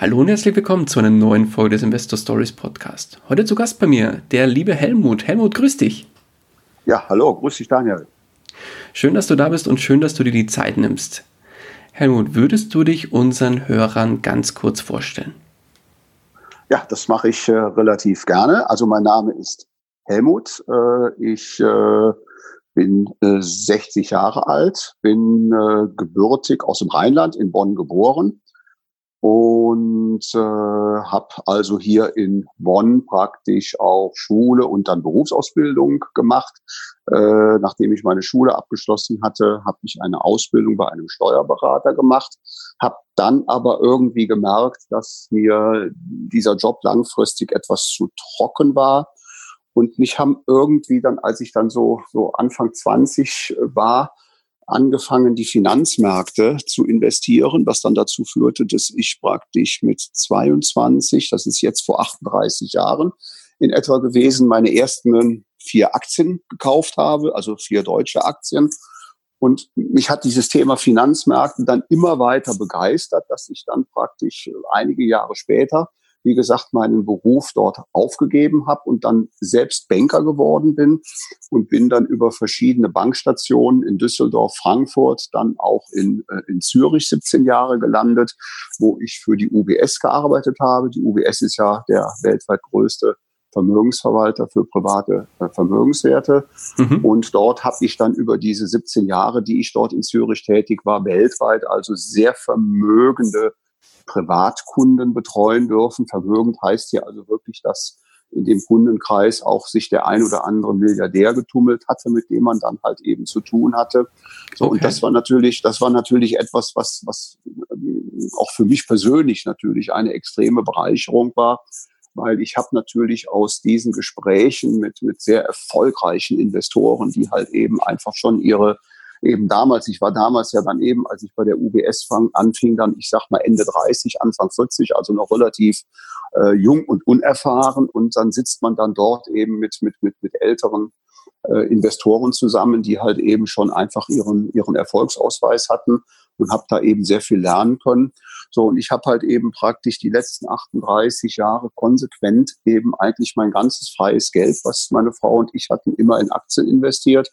Hallo und herzlich willkommen zu einer neuen Folge des Investor Stories Podcast. Heute zu Gast bei mir der liebe Helmut. Helmut, grüß dich. Ja, hallo, grüß dich Daniel. Schön, dass du da bist und schön, dass du dir die Zeit nimmst. Helmut, würdest du dich unseren Hörern ganz kurz vorstellen? Ja, das mache ich äh, relativ gerne. Also mein Name ist Helmut. Äh, ich äh, bin 60 äh, Jahre alt, bin äh, gebürtig aus dem Rheinland in Bonn geboren und äh, habe also hier in Bonn praktisch auch Schule und dann Berufsausbildung gemacht. Äh, nachdem ich meine Schule abgeschlossen hatte, habe ich eine Ausbildung bei einem Steuerberater gemacht, habe dann aber irgendwie gemerkt, dass mir dieser Job langfristig etwas zu trocken war. Und mich haben irgendwie dann, als ich dann so, so Anfang 20 war, angefangen, die Finanzmärkte zu investieren, was dann dazu führte, dass ich praktisch mit 22, das ist jetzt vor 38 Jahren in etwa gewesen, meine ersten vier Aktien gekauft habe, also vier deutsche Aktien. Und mich hat dieses Thema Finanzmärkte dann immer weiter begeistert, dass ich dann praktisch einige Jahre später wie gesagt, meinen Beruf dort aufgegeben habe und dann selbst Banker geworden bin und bin dann über verschiedene Bankstationen in Düsseldorf, Frankfurt, dann auch in, äh, in Zürich 17 Jahre gelandet, wo ich für die UBS gearbeitet habe. Die UBS ist ja der weltweit größte Vermögensverwalter für private äh, Vermögenswerte. Mhm. Und dort habe ich dann über diese 17 Jahre, die ich dort in Zürich tätig war, weltweit also sehr vermögende Privatkunden betreuen dürfen. Vermögend heißt hier also wirklich, dass in dem Kundenkreis auch sich der ein oder andere Milliardär getummelt hatte, mit dem man dann halt eben zu tun hatte. So, okay. Und das war natürlich, das war natürlich etwas, was, was ähm, auch für mich persönlich natürlich eine extreme Bereicherung war, weil ich habe natürlich aus diesen Gesprächen mit, mit sehr erfolgreichen Investoren, die halt eben einfach schon ihre eben damals, ich war damals ja dann eben, als ich bei der UBS fang, anfing, dann, ich sag mal Ende 30, Anfang 40, also noch relativ äh, jung und unerfahren. Und dann sitzt man dann dort eben mit, mit, mit, mit älteren äh, Investoren zusammen, die halt eben schon einfach ihren, ihren Erfolgsausweis hatten und habe da eben sehr viel lernen können. So, und ich habe halt eben praktisch die letzten 38 Jahre konsequent eben eigentlich mein ganzes freies Geld, was meine Frau und ich hatten, immer in Aktien investiert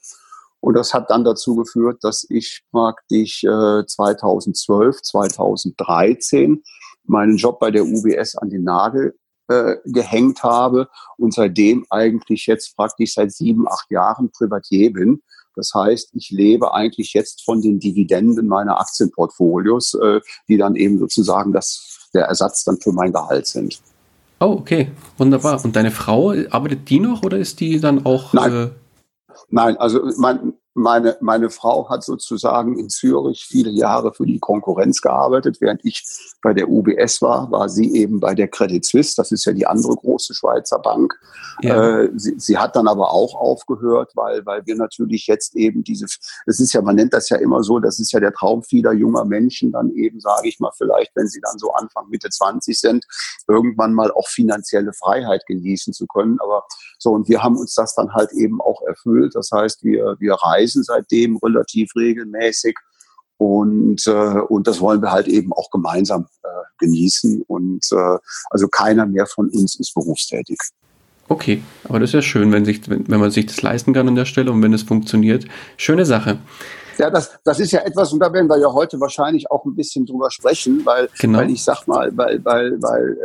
und das hat dann dazu geführt, dass ich praktisch äh, 2012, 2013 meinen Job bei der UBS an den Nagel äh, gehängt habe und seitdem eigentlich jetzt praktisch seit sieben, acht Jahren Privatier bin. Das heißt, ich lebe eigentlich jetzt von den Dividenden meiner Aktienportfolios, äh, die dann eben sozusagen das, der Ersatz dann für mein Gehalt sind. Oh, okay, wunderbar. Und deine Frau, arbeitet die noch oder ist die dann auch? Nein. Äh Nein, also mein, meine, meine Frau hat sozusagen in Zürich viele Jahre für die Konkurrenz gearbeitet. Während ich bei der UBS war, war sie eben bei der Credit Suisse. Das ist ja die andere große Schweizer Bank. Ja. Äh, sie, sie hat dann aber auch aufgehört, weil, weil wir natürlich jetzt eben diese, es ist ja, man nennt das ja immer so, das ist ja der Traum vieler junger Menschen, dann eben, sage ich mal, vielleicht, wenn sie dann so Anfang, Mitte 20 sind, irgendwann mal auch finanzielle Freiheit genießen zu können. Aber so, und wir haben uns das dann halt eben auch erfüllt. Das heißt, wir, wir reisen seitdem relativ regelmäßig. Und, äh, und das wollen wir halt eben auch gemeinsam äh, genießen. Und äh, also keiner mehr von uns ist berufstätig. Okay, aber das ist ja schön, wenn, sich, wenn, wenn man sich das leisten kann an der Stelle und wenn es funktioniert. Schöne Sache. Ja, das, das ist ja etwas, und da werden wir ja heute wahrscheinlich auch ein bisschen drüber sprechen, weil, genau. weil ich sag mal, weil, weil, weil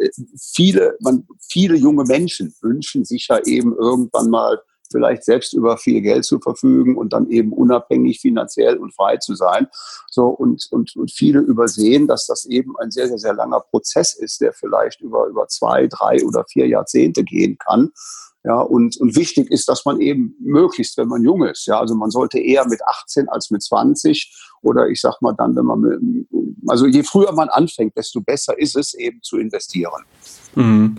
äh, viele, man, viele junge Menschen wünschen sich ja eben irgendwann mal vielleicht selbst über viel Geld zu verfügen und dann eben unabhängig finanziell und frei zu sein. So und, und, und viele übersehen, dass das eben ein sehr, sehr, sehr langer Prozess ist, der vielleicht über, über zwei, drei oder vier Jahrzehnte gehen kann. Ja, und, und wichtig ist, dass man eben möglichst, wenn man jung ist, ja, also man sollte eher mit 18 als mit 20 oder ich sag mal dann, wenn man, also je früher man anfängt, desto besser ist es eben zu investieren. Mhm.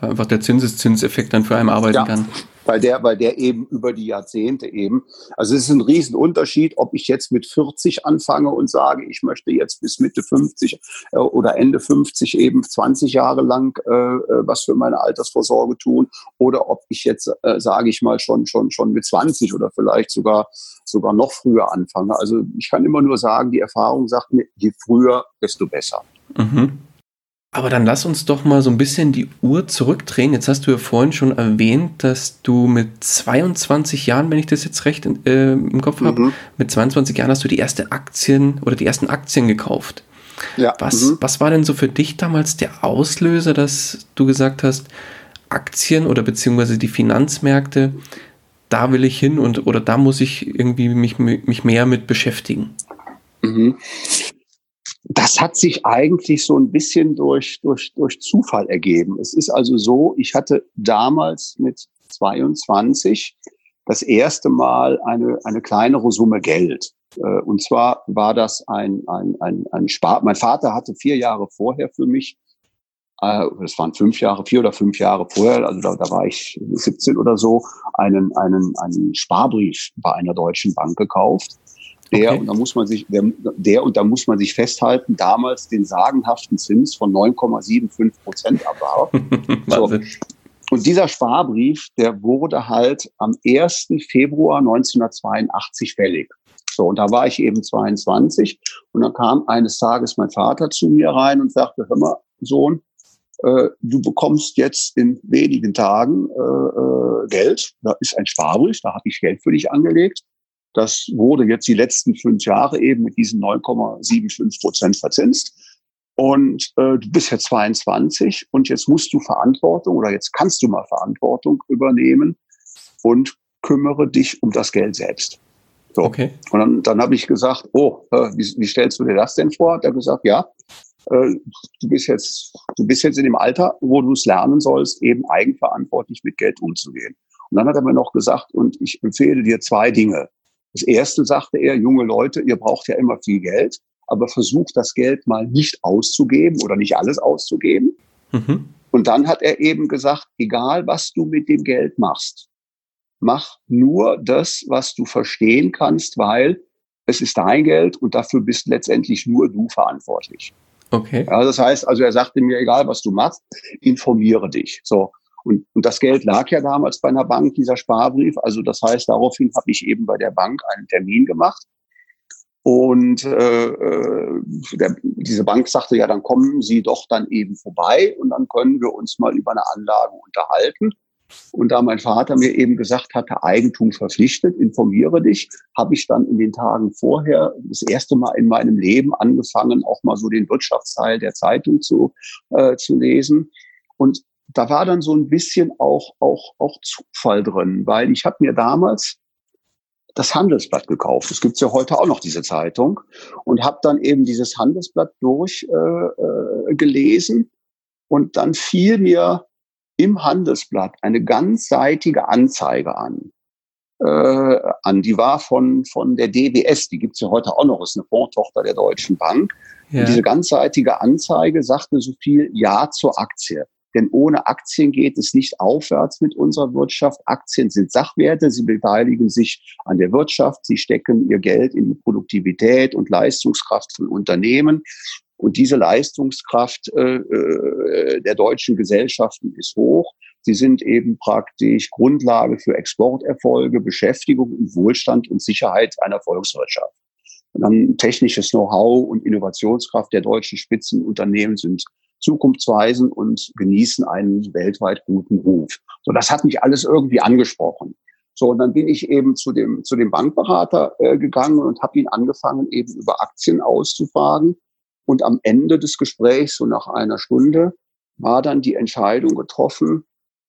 Einfach der Zinseszinseffekt dann für einen arbeiten ja. kann weil der, weil der eben über die Jahrzehnte eben, also es ist ein Riesenunterschied, ob ich jetzt mit 40 anfange und sage, ich möchte jetzt bis Mitte 50 äh, oder Ende 50 eben 20 Jahre lang äh, äh, was für meine Altersvorsorge tun oder ob ich jetzt, äh, sage ich mal, schon, schon, schon mit 20 oder vielleicht sogar, sogar noch früher anfange. Also ich kann immer nur sagen, die Erfahrung sagt mir, je früher, desto besser. Mhm. Aber dann lass uns doch mal so ein bisschen die Uhr zurückdrehen. Jetzt hast du ja vorhin schon erwähnt, dass du mit 22 Jahren, wenn ich das jetzt recht äh, im Kopf habe, mhm. mit 22 Jahren hast du die erste Aktien oder die ersten Aktien gekauft. Ja. Was, mhm. was war denn so für dich damals der Auslöser, dass du gesagt hast, Aktien oder beziehungsweise die Finanzmärkte, da will ich hin und oder da muss ich irgendwie mich, mich mehr mit beschäftigen? Mhm das hat sich eigentlich so ein bisschen durch, durch, durch Zufall ergeben. Es ist also so, ich hatte damals mit 22 das erste Mal eine, eine kleinere Summe Geld. Äh, und zwar war das ein, ein, ein, ein Spar. Mein Vater hatte vier Jahre vorher für mich, äh, das waren fünf Jahre, vier oder fünf Jahre vorher, also da, da war ich 17 oder so, einen, einen, einen Sparbrief bei einer deutschen Bank gekauft der, okay. und da muss man sich, der, der, und da muss man sich festhalten, damals den sagenhaften Zins von 9,75 Prozent abwarf. so. Und dieser Sparbrief, der wurde halt am 1. Februar 1982 fällig. So, und da war ich eben 22 und dann kam eines Tages mein Vater zu mir rein und sagte, hör mal, Sohn, äh, du bekommst jetzt in wenigen Tagen äh, äh, Geld. Da ist ein Sparbrief, da habe ich Geld für dich angelegt. Das wurde jetzt die letzten fünf Jahre eben mit diesen 9,75 Prozent verzinst. Und äh, du bist jetzt 22 und jetzt musst du Verantwortung oder jetzt kannst du mal Verantwortung übernehmen und kümmere dich um das Geld selbst. So. Okay. Und dann, dann habe ich gesagt, oh, äh, wie, wie stellst du dir das denn vor? Hat er gesagt, ja, äh, du bist jetzt, du bist jetzt in dem Alter, wo du es lernen sollst, eben eigenverantwortlich mit Geld umzugehen. Und dann hat er mir noch gesagt, und ich empfehle dir zwei Dinge. Das erste sagte er, junge Leute, ihr braucht ja immer viel Geld, aber versucht das Geld mal nicht auszugeben oder nicht alles auszugeben. Mhm. Und dann hat er eben gesagt, egal was du mit dem Geld machst, mach nur das, was du verstehen kannst, weil es ist dein Geld und dafür bist letztendlich nur du verantwortlich. Okay. Ja, das heißt, also er sagte mir, egal was du machst, informiere dich. So. Und, und das Geld lag ja damals bei einer Bank, dieser Sparbrief. Also das heißt, daraufhin habe ich eben bei der Bank einen Termin gemacht. Und äh, äh, der, diese Bank sagte, ja, dann kommen Sie doch dann eben vorbei und dann können wir uns mal über eine Anlage unterhalten. Und da mein Vater mir eben gesagt hatte, Eigentum verpflichtet, informiere dich, habe ich dann in den Tagen vorher das erste Mal in meinem Leben angefangen, auch mal so den Wirtschaftsteil der Zeitung zu, äh, zu lesen. Und da war dann so ein bisschen auch, auch, auch Zufall drin, weil ich habe mir damals das Handelsblatt gekauft. Es gibt ja heute auch noch diese Zeitung und habe dann eben dieses Handelsblatt durchgelesen äh, äh, und dann fiel mir im Handelsblatt eine ganzseitige Anzeige an. äh, an. Die war von, von der DBS, die gibt's ja heute auch noch, ist eine Fondtochter der Deutschen Bank. Ja. Und diese ganzseitige Anzeige sagte so viel Ja zur Aktie. Denn ohne Aktien geht es nicht aufwärts mit unserer Wirtschaft. Aktien sind Sachwerte. Sie beteiligen sich an der Wirtschaft. Sie stecken ihr Geld in die Produktivität und Leistungskraft von Unternehmen. Und diese Leistungskraft äh, äh, der deutschen Gesellschaften ist hoch. Sie sind eben praktisch Grundlage für Exporterfolge, Beschäftigung und Wohlstand und Sicherheit einer Volkswirtschaft. Und dann technisches Know-how und Innovationskraft der deutschen Spitzenunternehmen sind zukunftsweisend und genießen einen weltweit guten Ruf. So, das hat mich alles irgendwie angesprochen. So, und dann bin ich eben zu dem, zu dem Bankberater äh, gegangen und habe ihn angefangen, eben über Aktien auszufragen. Und am Ende des Gesprächs, so nach einer Stunde, war dann die Entscheidung getroffen,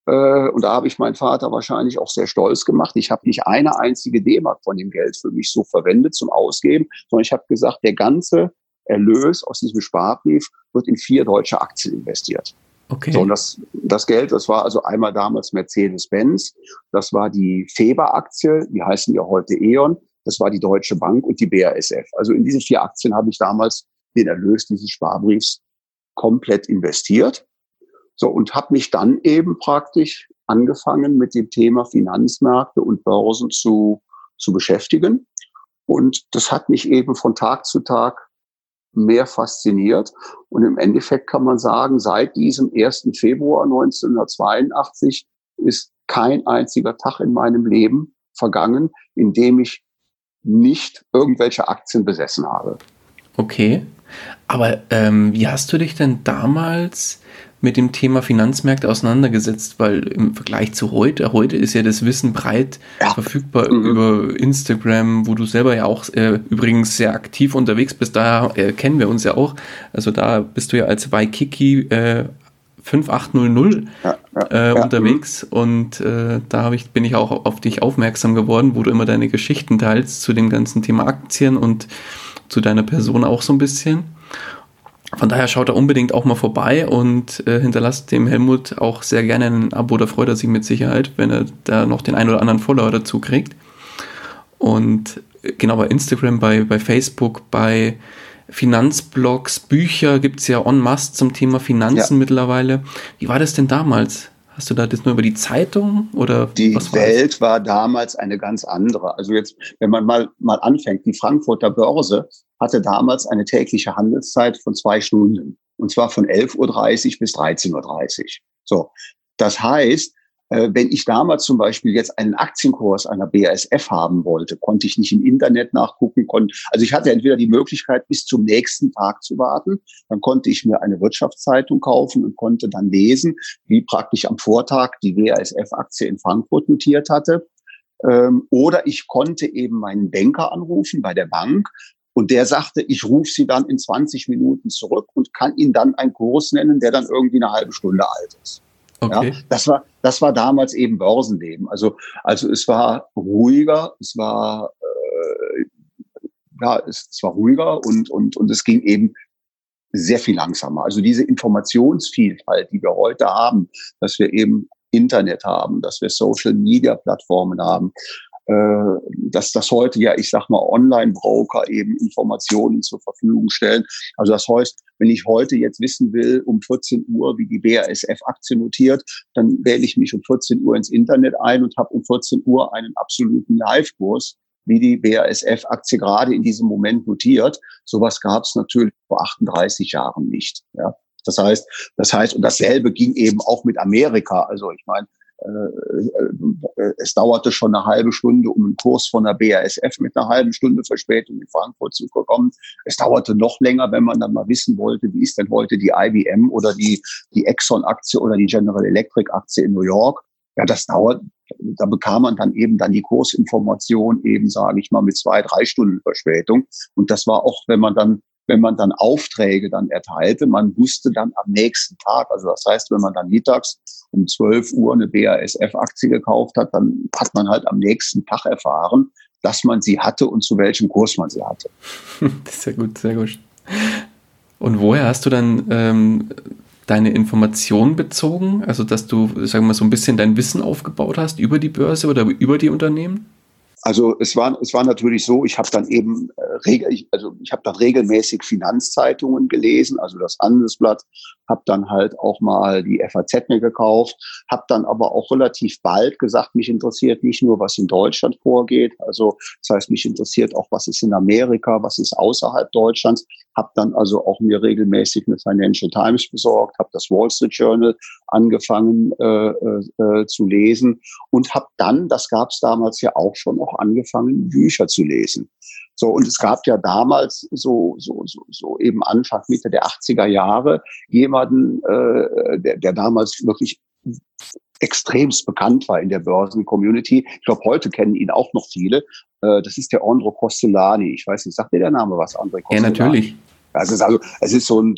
äh, und da habe ich meinen Vater wahrscheinlich auch sehr stolz gemacht. Ich habe nicht eine einzige D-Mark von dem Geld für mich so verwendet zum Ausgeben, sondern ich habe gesagt, der ganze Erlös aus diesem Sparbrief wird in vier deutsche Aktien investiert. Okay. So, und das, das Geld, das war also einmal damals Mercedes-Benz, das war die Feber-Aktie, die heißen ja heute E.ON, das war die Deutsche Bank und die BASF. Also in diese vier Aktien habe ich damals den Erlös dieses Sparbriefs komplett investiert. So, und habe mich dann eben praktisch angefangen, mit dem Thema Finanzmärkte und Börsen zu, zu beschäftigen. Und das hat mich eben von Tag zu Tag mehr fasziniert. Und im Endeffekt kann man sagen, seit diesem 1. Februar 1982 ist kein einziger Tag in meinem Leben vergangen, in dem ich nicht irgendwelche Aktien besessen habe. Okay. Aber ähm, wie hast du dich denn damals mit dem Thema Finanzmärkte auseinandergesetzt, weil im Vergleich zu heute, heute ist ja das Wissen breit ja. verfügbar mhm. über Instagram, wo du selber ja auch äh, übrigens sehr aktiv unterwegs bist, da äh, kennen wir uns ja auch. Also da bist du ja als Waikiki äh, 5800 ja, ja, äh, unterwegs ja, und äh, da ich, bin ich auch auf dich aufmerksam geworden, wo du immer deine Geschichten teilst zu dem ganzen Thema Aktien und zu deiner Person auch so ein bisschen. Von daher schaut er unbedingt auch mal vorbei und äh, hinterlasst dem Helmut auch sehr gerne ein Abo, da freut er sich mit Sicherheit, wenn er da noch den einen oder anderen Follower dazu kriegt. Und äh, genau bei Instagram, bei, bei Facebook, bei Finanzblogs, Bücher gibt es ja en masse zum Thema Finanzen ja. mittlerweile. Wie war das denn damals? Hast du da das nur über die Zeitung oder die Welt war damals eine ganz andere. Also jetzt, wenn man mal mal anfängt, die Frankfurter Börse hatte damals eine tägliche Handelszeit von zwei Stunden. Und zwar von 11.30 Uhr bis 13.30 Uhr. So. Das heißt, wenn ich damals zum Beispiel jetzt einen Aktienkurs einer BASF haben wollte, konnte ich nicht im Internet nachgucken. Konnte, also ich hatte entweder die Möglichkeit, bis zum nächsten Tag zu warten. Dann konnte ich mir eine Wirtschaftszeitung kaufen und konnte dann lesen, wie praktisch am Vortag die BASF-Aktie in Frankfurt notiert hatte. Ähm, oder ich konnte eben meinen Banker anrufen bei der Bank und der sagte, ich rufe Sie dann in 20 Minuten zurück und kann Ihnen dann einen Kurs nennen, der dann irgendwie eine halbe Stunde alt ist. Okay. Ja, das war, das war damals eben Börsenleben. Also, also es war ruhiger, es war, äh, ja, es, es war ruhiger und, und, und es ging eben sehr viel langsamer. Also diese Informationsvielfalt, die wir heute haben, dass wir eben Internet haben, dass wir Social Media Plattformen haben, dass das heute ja, ich sag mal, Online-Broker eben Informationen zur Verfügung stellen. Also das heißt, wenn ich heute jetzt wissen will, um 14 Uhr, wie die BASF-Aktie notiert, dann wähle ich mich um 14 Uhr ins Internet ein und habe um 14 Uhr einen absoluten Live-Kurs, wie die BASF-Aktie gerade in diesem Moment notiert. Sowas gab es natürlich vor 38 Jahren nicht. Ja. Das heißt, das heißt, und dasselbe ging eben auch mit Amerika. Also ich meine, äh, äh, es dauerte schon eine halbe Stunde, um einen Kurs von der BASF mit einer halben Stunde Verspätung in Frankfurt zu bekommen. Es dauerte noch länger, wenn man dann mal wissen wollte, wie ist denn heute die IBM oder die, die Exxon-Aktie oder die General Electric-Aktie in New York. Ja, das dauert, da bekam man dann eben dann die Kursinformation eben, sage ich mal, mit zwei, drei Stunden Verspätung. Und das war auch, wenn man dann wenn man dann Aufträge dann erteilte, man wusste dann am nächsten Tag, also das heißt, wenn man dann mittags um 12 Uhr eine BASF-Aktie gekauft hat, dann hat man halt am nächsten Tag erfahren, dass man sie hatte und zu welchem Kurs man sie hatte. Sehr gut, sehr gut. Und woher hast du dann ähm, deine Informationen bezogen? Also, dass du, sagen wir mal, so ein bisschen dein Wissen aufgebaut hast über die Börse oder über die Unternehmen? Also es war, es war natürlich so, ich habe dann eben äh, also ich habe dann regelmäßig Finanzzeitungen gelesen, also das Handelsblatt, habe dann halt auch mal die FAZ mir gekauft, habe dann aber auch relativ bald gesagt, mich interessiert nicht nur, was in Deutschland vorgeht, also das heißt, mich interessiert auch, was ist in Amerika, was ist außerhalb Deutschlands, habe dann also auch mir regelmäßig eine Financial Times besorgt, habe das Wall Street Journal angefangen äh, äh, äh zu lesen und habe dann, das gab es damals ja auch schon, auch angefangen, Bücher zu lesen. So, und es gab ja damals so, so, so, so eben Anfang, Mitte der 80er Jahre jemanden, äh, der, der damals wirklich extremst bekannt war in der Börsen-Community. Ich glaube, heute kennen ihn auch noch viele. Äh, das ist der Andro Costolani. Ich weiß nicht, sagt dir der Name was, André Costolani? Ja, natürlich. Also, es ist also, es ist so ein,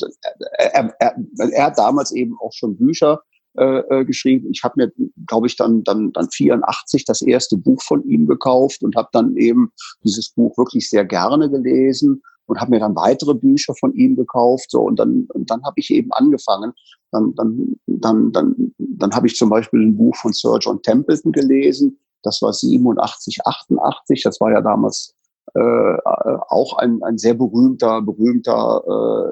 er, er, er hat damals eben auch schon Bücher äh, äh, geschrieben. Ich habe mir, glaube ich, dann, dann, dann 84 das erste Buch von ihm gekauft und habe dann eben dieses Buch wirklich sehr gerne gelesen und habe mir dann weitere Bücher von ihm gekauft. So und dann, und dann habe ich eben angefangen. Dann, dann, dann, dann, dann habe ich zum Beispiel ein Buch von Sir John Templeton gelesen. Das war 87, 88. Das war ja damals äh, auch ein, ein sehr berühmter, berühmter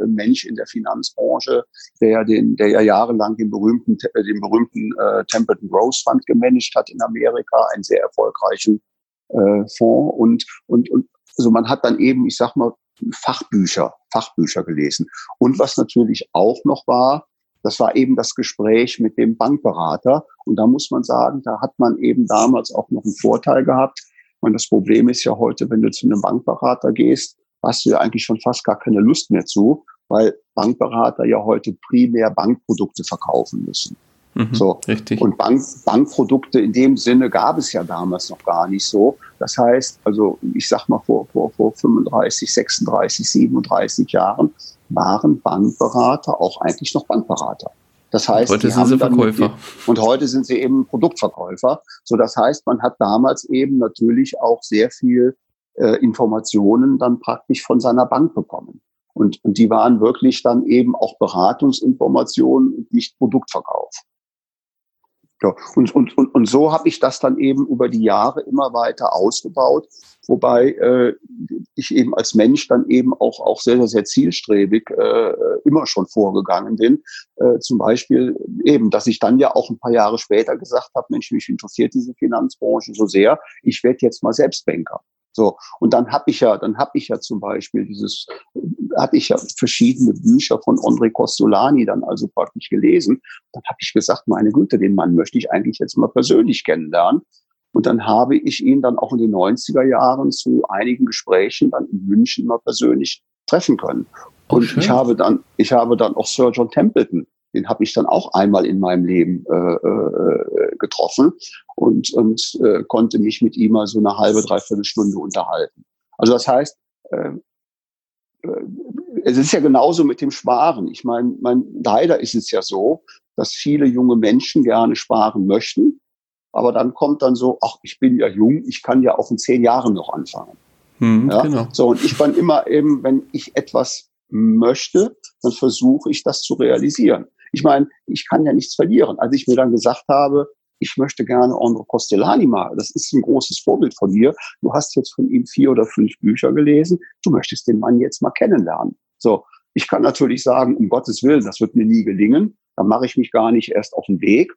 äh, Mensch in der Finanzbranche, der den, der ja jahrelang den berühmten, den berühmten äh, Templeton Rose Fund gemanagt hat in Amerika, einen sehr erfolgreichen äh, Fonds und und und also man hat dann eben, ich sag mal, Fachbücher, Fachbücher gelesen. Und was natürlich auch noch war, das war eben das Gespräch mit dem Bankberater. Und da muss man sagen, da hat man eben damals auch noch einen Vorteil gehabt, und das Problem ist ja heute, wenn du zu einem Bankberater gehst, hast du ja eigentlich schon fast gar keine Lust mehr zu, weil Bankberater ja heute primär Bankprodukte verkaufen müssen. Mhm, so. Richtig. Und Bank, Bankprodukte in dem Sinne gab es ja damals noch gar nicht so. Das heißt, also ich sag mal vor, vor, vor 35, 36, 37 Jahren waren Bankberater auch eigentlich noch Bankberater. Das heißt, heute sind sie Verkäufer. und heute sind sie eben Produktverkäufer. So, das heißt, man hat damals eben natürlich auch sehr viel äh, Informationen dann praktisch von seiner Bank bekommen. Und, und die waren wirklich dann eben auch Beratungsinformationen und nicht Produktverkauf. Ja, und, und, und, und so habe ich das dann eben über die Jahre immer weiter ausgebaut, wobei äh, ich eben als Mensch dann eben auch, auch sehr, sehr, sehr zielstrebig äh, immer schon vorgegangen bin. Äh, zum Beispiel eben, dass ich dann ja auch ein paar Jahre später gesagt habe, Mensch, mich interessiert diese Finanzbranche so sehr, ich werde jetzt mal selbst Banker. So und dann habe ich ja, dann habe ich ja zum Beispiel dieses, hatte ich ja verschiedene Bücher von André Costolani dann also praktisch gelesen. Dann habe ich gesagt, meine Güte, den Mann möchte ich eigentlich jetzt mal persönlich kennenlernen. Und dann habe ich ihn dann auch in den 90er Jahren zu einigen Gesprächen dann in München mal persönlich treffen können. Oh, und schön. ich habe dann, ich habe dann auch Sir John Templeton den habe ich dann auch einmal in meinem Leben äh, äh, getroffen und, und äh, konnte mich mit ihm mal so eine halbe, dreiviertel Stunde unterhalten. Also das heißt, äh, äh, es ist ja genauso mit dem Sparen. Ich meine, mein, leider ist es ja so, dass viele junge Menschen gerne sparen möchten, aber dann kommt dann so, ach, ich bin ja jung, ich kann ja auch in zehn Jahren noch anfangen. Hm, ja? genau. So, und ich bin immer eben, wenn ich etwas möchte, dann versuche ich das zu realisieren. Ich meine, ich kann ja nichts verlieren. Als ich mir dann gesagt habe, ich möchte gerne Andro Costellani mal, das ist ein großes Vorbild von dir. Du hast jetzt von ihm vier oder fünf Bücher gelesen. Du möchtest den Mann jetzt mal kennenlernen. So. Ich kann natürlich sagen, um Gottes Willen, das wird mir nie gelingen. Dann mache ich mich gar nicht erst auf den Weg.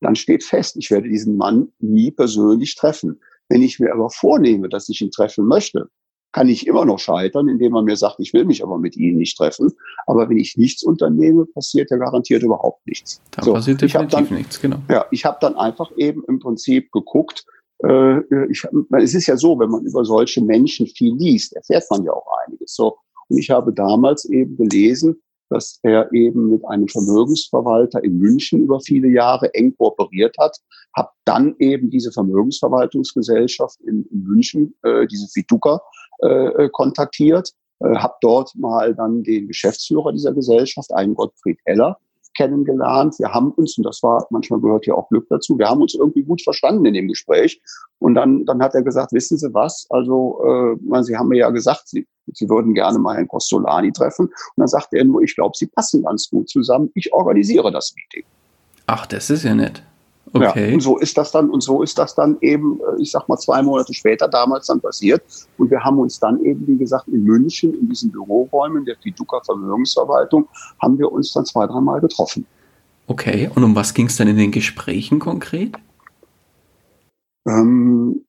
Dann steht fest, ich werde diesen Mann nie persönlich treffen. Wenn ich mir aber vornehme, dass ich ihn treffen möchte, kann ich immer noch scheitern, indem man mir sagt, ich will mich aber mit Ihnen nicht treffen. Aber wenn ich nichts unternehme, passiert ja garantiert überhaupt nichts. Da so, passiert definitiv dann, nichts, genau. Ja, ich habe dann einfach eben im Prinzip geguckt, äh, ich, es ist ja so, wenn man über solche Menschen viel liest, erfährt man ja auch einiges. So, und ich habe damals eben gelesen, dass er eben mit einem Vermögensverwalter in München über viele Jahre eng kooperiert hat, habe dann eben diese Vermögensverwaltungsgesellschaft in, in München, äh, diese Fiduca, äh, äh, kontaktiert, äh, habe dort mal dann den Geschäftsführer dieser Gesellschaft, einen Gottfried Heller, kennengelernt. Wir haben uns, und das war, manchmal gehört ja auch Glück dazu, wir haben uns irgendwie gut verstanden in dem Gespräch. Und dann, dann hat er gesagt, wissen Sie was, also äh, Sie haben mir ja gesagt, Sie, Sie würden gerne mal Herrn Costolani treffen. Und dann sagte er nur, ich glaube, Sie passen ganz gut zusammen. Ich organisiere das Meeting. Ach, das ist ja nett. Okay. Ja, und so ist das dann, und so ist das dann eben, äh, ich sag mal, zwei Monate später damals dann passiert. Und wir haben uns dann eben, wie gesagt, in München, in diesen Büroräumen der Fiduca Vermögensverwaltung, haben wir uns dann zwei, dreimal getroffen. Okay, und um was ging es dann in den Gesprächen konkret? Ähm,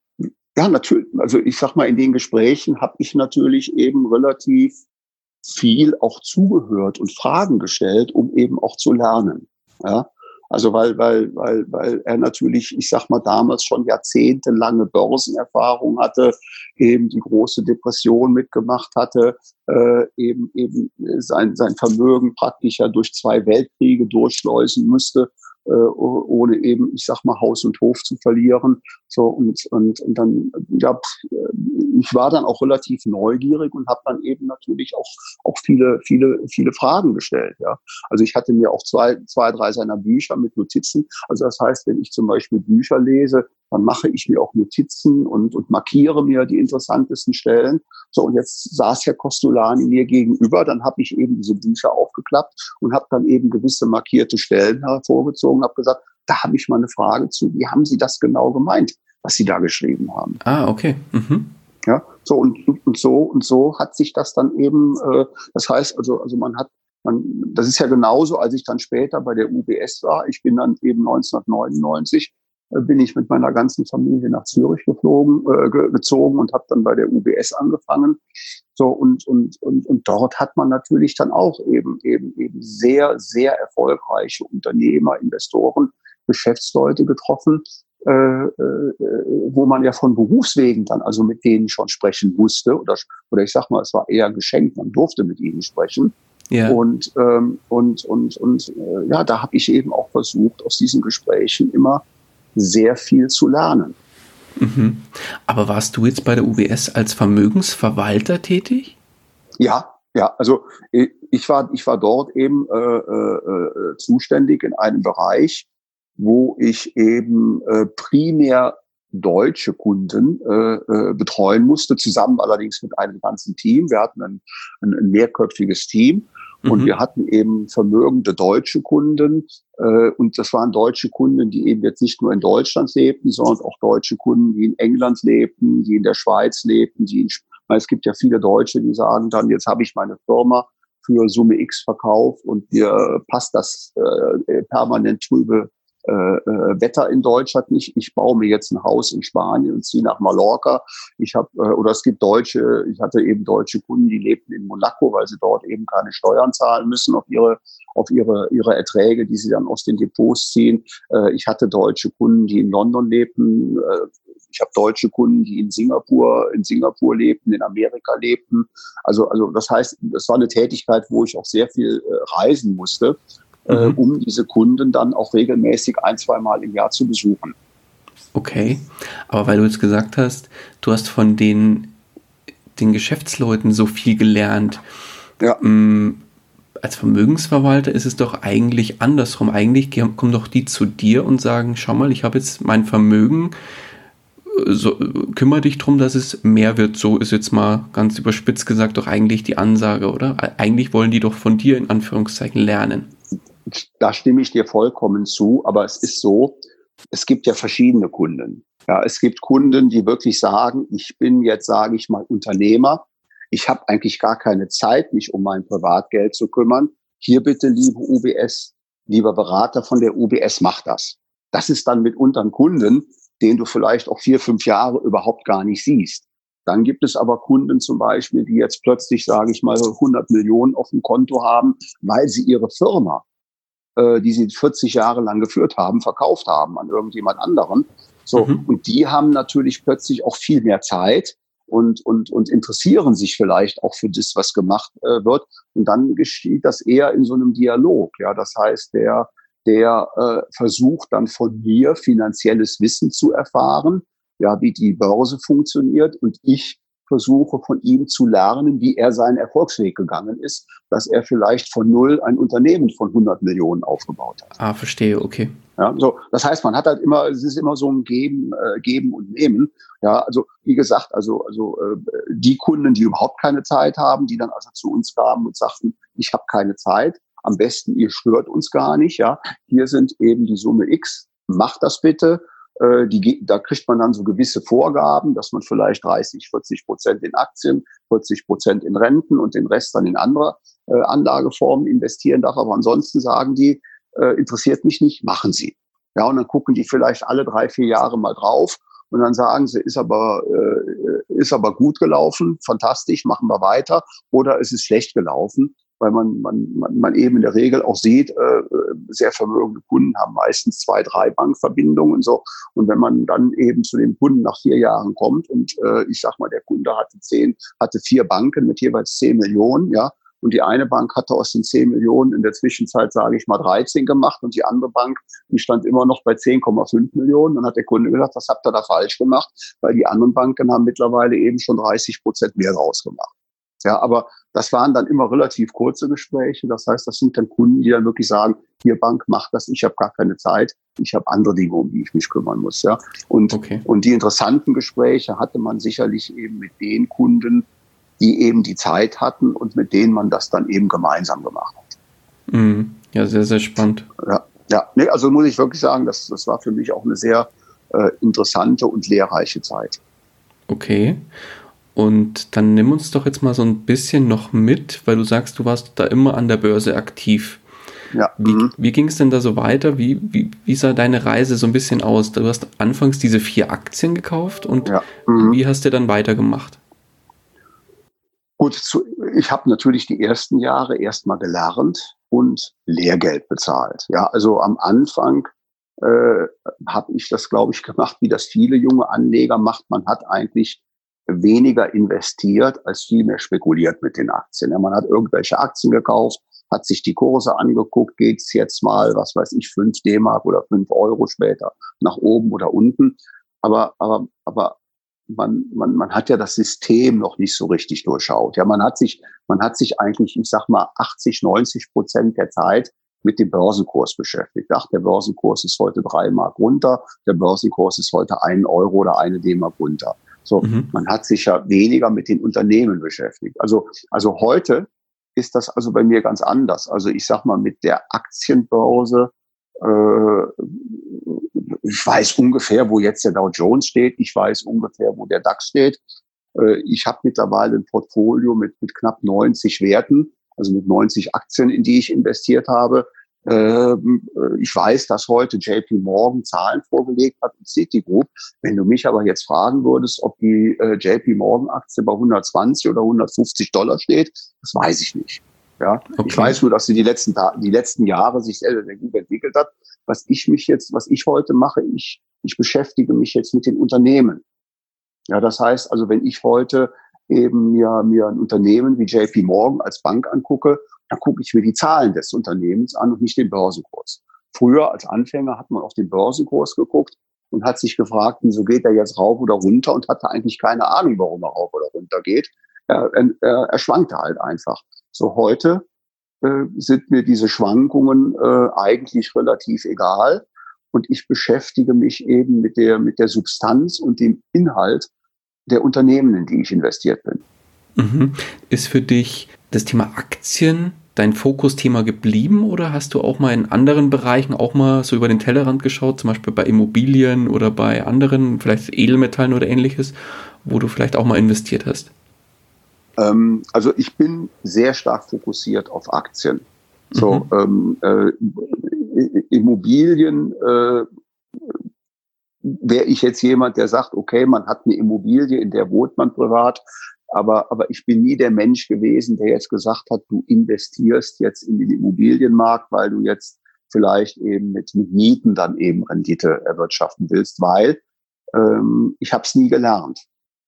ja, natürlich, also ich sag mal, in den Gesprächen habe ich natürlich eben relativ viel auch zugehört und Fragen gestellt, um eben auch zu lernen. Ja, also weil, weil, weil, weil er natürlich, ich sag mal, damals schon jahrzehntelange Börsenerfahrung hatte, eben die große Depression mitgemacht hatte, äh, eben, eben sein, sein Vermögen praktisch ja durch zwei Weltkriege durchschleusen müsste äh, ohne eben, ich sag mal, Haus und Hof zu verlieren. So und, und, und dann, ja, ich war dann auch relativ neugierig und habe dann eben natürlich auch, auch viele, viele, viele Fragen gestellt. Ja. Also ich hatte mir auch zwei, zwei, drei seiner Bücher mit Notizen. Also das heißt, wenn ich zum Beispiel Bücher lese, dann mache ich mir auch Notizen und, und markiere mir die interessantesten Stellen. So, und jetzt saß Herr Costolani mir gegenüber, dann habe ich eben diese Bücher aufgeklappt und habe dann eben gewisse markierte Stellen hervorgezogen, habe gesagt, da habe ich mal eine Frage zu, wie haben Sie das genau gemeint, was Sie da geschrieben haben? Ah, okay. Mhm. Ja, so und, und so und so hat sich das dann eben, äh, das heißt also, also man hat man, das ist ja genauso, als ich dann später bei der UBS war. Ich bin dann eben 1999 äh, bin ich mit meiner ganzen Familie nach Zürich geflogen, äh, ge gezogen und habe dann bei der UBS angefangen. So und und und und dort hat man natürlich dann auch eben eben eben sehr sehr erfolgreiche Unternehmer, Investoren, Geschäftsleute getroffen, äh, äh, wo man ja von Berufswegen dann also mit denen schon sprechen musste oder oder ich sag mal, es war eher geschenkt, man durfte mit ihnen sprechen. Ja. Und ähm, und und und äh, ja, da habe ich eben auch versucht, aus diesen Gesprächen immer sehr viel zu lernen. Mhm. Aber warst du jetzt bei der UBS als Vermögensverwalter tätig? Ja, ja, also ich war, ich war dort eben äh, äh, äh, zuständig in einem Bereich, wo ich eben äh, primär deutsche Kunden äh, äh, betreuen musste, zusammen allerdings mit einem ganzen Team. Wir hatten ein, ein, ein mehrköpfiges Team und mhm. wir hatten eben vermögende deutsche Kunden. Äh, und das waren deutsche Kunden, die eben jetzt nicht nur in Deutschland lebten, sondern auch deutsche Kunden, die in England lebten, die in der Schweiz lebten. Die in, es gibt ja viele Deutsche, die sagen dann, jetzt habe ich meine Firma für Summe X verkauft und dir passt das äh, permanent trübe äh, äh, Wetter in Deutschland nicht. Ich baue mir jetzt ein Haus in Spanien und ziehe nach Mallorca. Ich habe äh, oder es gibt Deutsche, ich hatte eben deutsche Kunden, die lebten in Monaco, weil sie dort eben keine Steuern zahlen müssen auf ihre auf ihre ihre Erträge, die sie dann aus den Depots ziehen. Äh, ich hatte deutsche Kunden, die in London lebten. Äh, ich habe deutsche Kunden, die in Singapur, in Singapur lebten, in Amerika lebten. Also, also das heißt, das war eine Tätigkeit, wo ich auch sehr viel äh, reisen musste mhm. um diese Kunden dann auch regelmäßig ein, zwei Mal im Jahr zu besuchen. Okay, aber weil du jetzt gesagt hast, du hast von den, den Geschäftsleuten so viel gelernt. Ja. Ähm, als Vermögensverwalter ist es doch eigentlich andersrum. Eigentlich kommen doch die zu dir und sagen, schau mal, ich habe jetzt mein Vermögen, äh, so, kümmere dich darum, dass es mehr wird. So ist jetzt mal ganz überspitzt gesagt doch eigentlich die Ansage, oder? Eigentlich wollen die doch von dir in Anführungszeichen lernen da stimme ich dir vollkommen zu, aber es ist so, es gibt ja verschiedene Kunden. Ja, es gibt Kunden, die wirklich sagen, ich bin jetzt, sage ich mal, Unternehmer. Ich habe eigentlich gar keine Zeit, mich um mein Privatgeld zu kümmern. Hier bitte, liebe UBS, lieber Berater von der UBS, mach das. Das ist dann mitunter ein Kunden, den du vielleicht auch vier, fünf Jahre überhaupt gar nicht siehst. Dann gibt es aber Kunden zum Beispiel, die jetzt plötzlich, sage ich mal, 100 Millionen auf dem Konto haben, weil sie ihre Firma äh, die sie 40 Jahre lang geführt haben, verkauft haben an irgendjemand anderen. So, mhm. und die haben natürlich plötzlich auch viel mehr Zeit und, und, und interessieren sich vielleicht auch für das, was gemacht äh, wird. Und dann geschieht das eher in so einem Dialog. Ja, das heißt, der, der äh, versucht dann von mir finanzielles Wissen zu erfahren, ja, wie die Börse funktioniert und ich versuche von ihm zu lernen, wie er seinen Erfolgsweg gegangen ist, dass er vielleicht von null ein Unternehmen von 100 Millionen aufgebaut hat. Ah, verstehe, okay. Ja, so, das heißt, man hat halt immer, es ist immer so ein Geben, äh, Geben und Nehmen. Ja, also wie gesagt, also also äh, die Kunden, die überhaupt keine Zeit haben, die dann also zu uns kamen und sagten, ich habe keine Zeit. Am besten, ihr stört uns gar nicht. Ja, hier sind eben die Summe X macht das bitte. Äh, die, da kriegt man dann so gewisse Vorgaben, dass man vielleicht 30, 40 Prozent in Aktien, 40 Prozent in Renten und den Rest dann in andere äh, Anlageformen investieren darf. Aber ansonsten sagen die, äh, interessiert mich nicht, machen Sie. Ja, und dann gucken die vielleicht alle drei, vier Jahre mal drauf und dann sagen sie, ist aber, äh, ist aber gut gelaufen, fantastisch, machen wir weiter, oder es ist schlecht gelaufen, weil man, man, man, man eben in der Regel auch sieht, äh, sehr vermögende Kunden haben meistens zwei, drei Bankverbindungen und so. Und wenn man dann eben zu dem Kunden nach vier Jahren kommt und äh, ich sag mal, der Kunde hatte zehn, hatte vier Banken mit jeweils zehn Millionen, ja, und die eine Bank hatte aus den 10 Millionen in der Zwischenzeit, sage ich mal, 13 gemacht und die andere Bank, die stand immer noch bei 10,5 Millionen. Dann hat der Kunde gesagt, was habt ihr da falsch gemacht? Weil die anderen Banken haben mittlerweile eben schon 30 Prozent mehr rausgemacht. Ja, aber das waren dann immer relativ kurze Gespräche. Das heißt, das sind dann Kunden, die dann wirklich sagen, hier Bank, macht das, ich habe gar keine Zeit, ich habe andere Dinge, um die ich mich kümmern muss. Ja. Und, okay. und die interessanten Gespräche hatte man sicherlich eben mit den Kunden, die eben die Zeit hatten und mit denen man das dann eben gemeinsam gemacht hat. Mhm. Ja, sehr, sehr spannend. Ja, ja. Nee, also muss ich wirklich sagen, das, das war für mich auch eine sehr äh, interessante und lehrreiche Zeit. Okay. Und dann nimm uns doch jetzt mal so ein bisschen noch mit, weil du sagst, du warst da immer an der Börse aktiv. Ja. Wie, mhm. wie ging es denn da so weiter? Wie, wie, wie sah deine Reise so ein bisschen aus? Du hast anfangs diese vier Aktien gekauft und ja. mhm. wie hast du dann weitergemacht? Gut, ich habe natürlich die ersten Jahre erstmal gelernt und Lehrgeld bezahlt. Ja, also am Anfang äh, habe ich das, glaube ich, gemacht, wie das viele junge Anleger macht. Man hat eigentlich weniger investiert als viel mehr spekuliert mit den Aktien. Ja, man hat irgendwelche Aktien gekauft, hat sich die Kurse angeguckt, geht's jetzt mal, was weiß ich, fünf D-Mark oder fünf Euro später nach oben oder unten. Aber, aber, aber man, man, man hat ja das System noch nicht so richtig durchschaut. Ja, man hat sich, man hat sich eigentlich, ich sag mal, 80, 90 Prozent der Zeit mit dem Börsenkurs beschäftigt. Ach, der Börsenkurs ist heute drei Mark runter, der Börsenkurs ist heute ein Euro oder eine D-Mark runter. So, mhm. man hat sich ja weniger mit den Unternehmen beschäftigt. Also, also heute ist das also bei mir ganz anders. Also ich sag mal, mit der Aktienbörse äh, ich weiß ungefähr, wo jetzt der Dow Jones steht. Ich weiß ungefähr, wo der DAX steht. Äh, ich habe mittlerweile ein Portfolio mit, mit knapp 90 Werten, also mit 90 Aktien, in die ich investiert habe. Ähm, äh, ich weiß, dass heute JP Morgan Zahlen vorgelegt hat und Citigroup. Wenn du mich aber jetzt fragen würdest, ob die äh, JP Morgan Aktie bei 120 oder 150 Dollar steht, das weiß ich nicht. Ja, okay. ich weiß nur, dass sie die letzten, die letzten Jahre sich sehr, sehr gut entwickelt hat. Was ich mich jetzt, was ich heute mache, ich, ich beschäftige mich jetzt mit den Unternehmen. Ja, das heißt also, wenn ich heute eben mir, mir ein Unternehmen wie JP Morgan als Bank angucke, dann gucke ich mir die Zahlen des Unternehmens an und nicht den Börsenkurs. Früher als Anfänger hat man auf den Börsenkurs geguckt und hat sich gefragt, wieso geht er jetzt rauf oder runter und hatte eigentlich keine Ahnung, warum er rauf oder runter geht. Er, er, er schwankte halt einfach. So heute äh, sind mir diese Schwankungen äh, eigentlich relativ egal. Und ich beschäftige mich eben mit der, mit der Substanz und dem Inhalt der Unternehmen, in die ich investiert bin. Mhm. Ist für dich das Thema Aktien dein Fokusthema geblieben oder hast du auch mal in anderen Bereichen auch mal so über den Tellerrand geschaut, zum Beispiel bei Immobilien oder bei anderen, vielleicht Edelmetallen oder ähnliches, wo du vielleicht auch mal investiert hast? Ähm, also ich bin sehr stark fokussiert auf Aktien. So mhm. ähm, äh, Immobilien äh, wäre ich jetzt jemand, der sagt, okay, man hat eine Immobilie, in der wohnt man privat, aber, aber ich bin nie der Mensch gewesen, der jetzt gesagt hat, du investierst jetzt in den Immobilienmarkt, weil du jetzt vielleicht eben mit, mit Mieten dann eben Rendite erwirtschaften willst, weil ähm, ich habe es nie gelernt.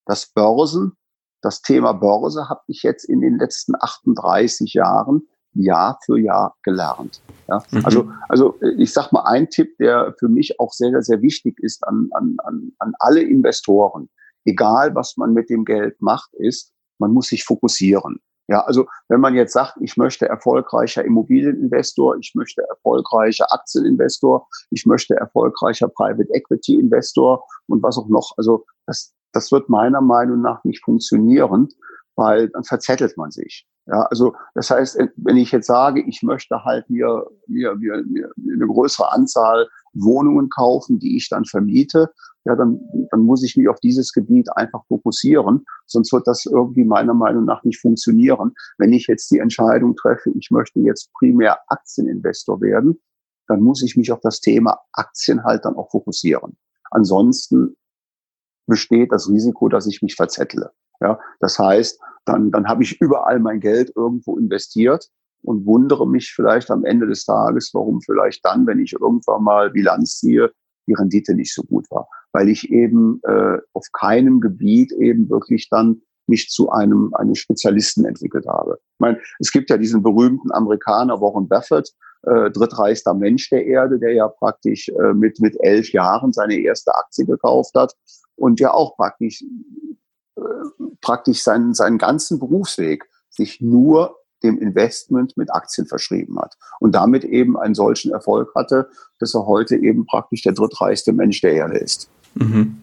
Das Börsen das Thema Börse habe ich jetzt in den letzten 38 Jahren Jahr für Jahr gelernt. Ja? Mhm. Also, also ich sag mal, ein Tipp, der für mich auch sehr, sehr wichtig ist an, an, an, an alle Investoren, egal was man mit dem Geld macht, ist, man muss sich fokussieren. Ja, also wenn man jetzt sagt, ich möchte erfolgreicher Immobilieninvestor, ich möchte erfolgreicher Aktieninvestor, ich möchte erfolgreicher Private Equity Investor und was auch noch, also das, das wird meiner Meinung nach nicht funktionieren, weil dann verzettelt man sich. Ja, also das heißt, wenn ich jetzt sage, ich möchte halt mir, mir, mir, mir eine größere Anzahl Wohnungen kaufen, die ich dann vermiete, ja, dann, dann muss ich mich auf dieses Gebiet einfach fokussieren. Sonst wird das irgendwie meiner Meinung nach nicht funktionieren. Wenn ich jetzt die Entscheidung treffe, ich möchte jetzt primär Aktieninvestor werden, dann muss ich mich auf das Thema Aktien halt dann auch fokussieren. Ansonsten besteht das Risiko, dass ich mich verzettle. Ja, das heißt, dann, dann habe ich überall mein Geld irgendwo investiert und wundere mich vielleicht am Ende des Tages, warum vielleicht dann, wenn ich irgendwann mal Bilanz ziehe, die Rendite nicht so gut war, weil ich eben äh, auf keinem Gebiet eben wirklich dann mich zu einem, einem Spezialisten entwickelt habe. Ich meine, es gibt ja diesen berühmten Amerikaner Warren Buffett, äh, drittreichster Mensch der Erde, der ja praktisch äh, mit, mit elf Jahren seine erste Aktie gekauft hat und ja auch praktisch, äh, praktisch seinen, seinen ganzen Berufsweg sich nur dem Investment mit Aktien verschrieben hat und damit eben einen solchen Erfolg hatte, dass er heute eben praktisch der drittreichste Mensch der Erde ist. Mhm.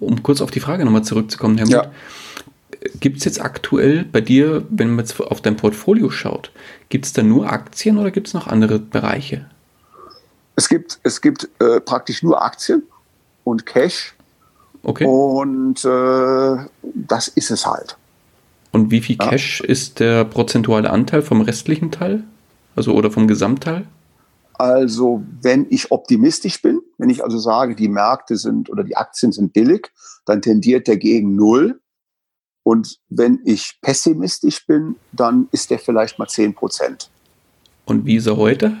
Um kurz auf die Frage nochmal zurückzukommen, Helmut. Ja. Gibt es jetzt aktuell bei dir, wenn man jetzt auf dein Portfolio schaut, gibt es da nur Aktien oder gibt es noch andere Bereiche? Es gibt, es gibt äh, praktisch nur Aktien und Cash. Okay. Und äh, das ist es halt. Und wie viel Cash ja. ist der prozentuale Anteil vom restlichen Teil? Also oder vom Gesamtteil? Also, wenn ich optimistisch bin, wenn ich also sage, die Märkte sind oder die Aktien sind billig, dann tendiert der gegen Null. Und wenn ich pessimistisch bin, dann ist der vielleicht mal 10 Prozent. Und wie ist er heute?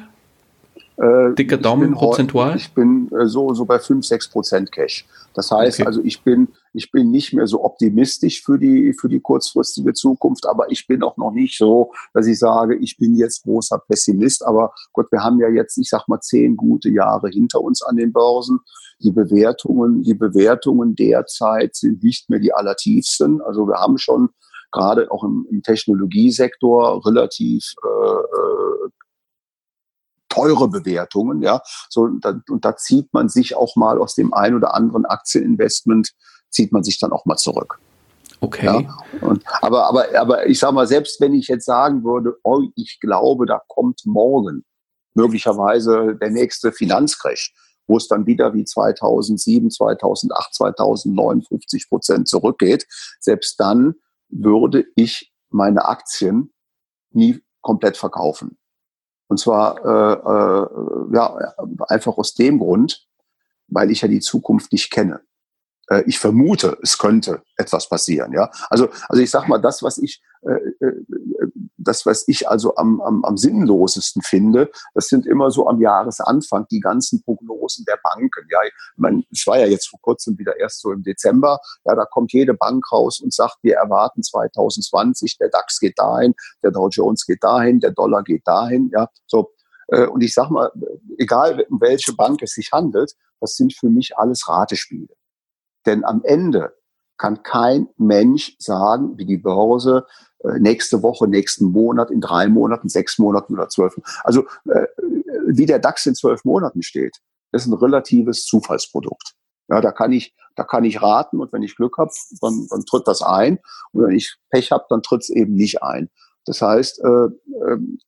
Äh, Dicker Daumen prozentual? Ich bin äh, so, so bei 5, 6 Prozent Cash. Das heißt okay. also, ich bin, ich bin nicht mehr so optimistisch für die, für die kurzfristige Zukunft, aber ich bin auch noch nicht so, dass ich sage, ich bin jetzt großer Pessimist. Aber Gott, wir haben ja jetzt, ich sag mal, zehn gute Jahre hinter uns an den Börsen. Die Bewertungen, die Bewertungen derzeit sind nicht mehr die allertiefsten. Also wir haben schon gerade auch im, im Technologiesektor relativ äh, äh teure Bewertungen, ja. So, und da, und da zieht man sich auch mal aus dem ein oder anderen Aktieninvestment, zieht man sich dann auch mal zurück. Okay. Ja, und, aber, aber, aber ich sage mal, selbst wenn ich jetzt sagen würde, oh, ich glaube, da kommt morgen möglicherweise der nächste Finanzcrash, wo es dann wieder wie 2007, 2008, 2009 50 Prozent zurückgeht, selbst dann würde ich meine Aktien nie komplett verkaufen. Und zwar äh, äh, ja, einfach aus dem Grund, weil ich ja die Zukunft nicht kenne. Äh, ich vermute, es könnte etwas passieren. Ja, also also ich sag mal, das, was ich äh, äh das, was ich also am, am, am sinnlosesten finde, das sind immer so am Jahresanfang die ganzen Prognosen der Banken. Ja, ich meine, es war ja jetzt vor kurzem wieder erst so im Dezember. Ja, da kommt jede Bank raus und sagt, wir erwarten 2020, der DAX geht dahin, der Dow Jones geht dahin, der Dollar geht dahin. Ja, so. Äh, und ich sag mal, egal um welche Bank es sich handelt, das sind für mich alles Ratespiele. Denn am Ende kann kein Mensch sagen, wie die Börse äh, nächste Woche, nächsten Monat, in drei Monaten, sechs Monaten oder zwölf. Also äh, wie der DAX in zwölf Monaten steht, ist ein relatives Zufallsprodukt. Ja, da kann ich, da kann ich raten und wenn ich Glück habe, dann, dann tritt das ein. Und wenn ich Pech habe, dann tritt es eben nicht ein. Das heißt, äh, ähm,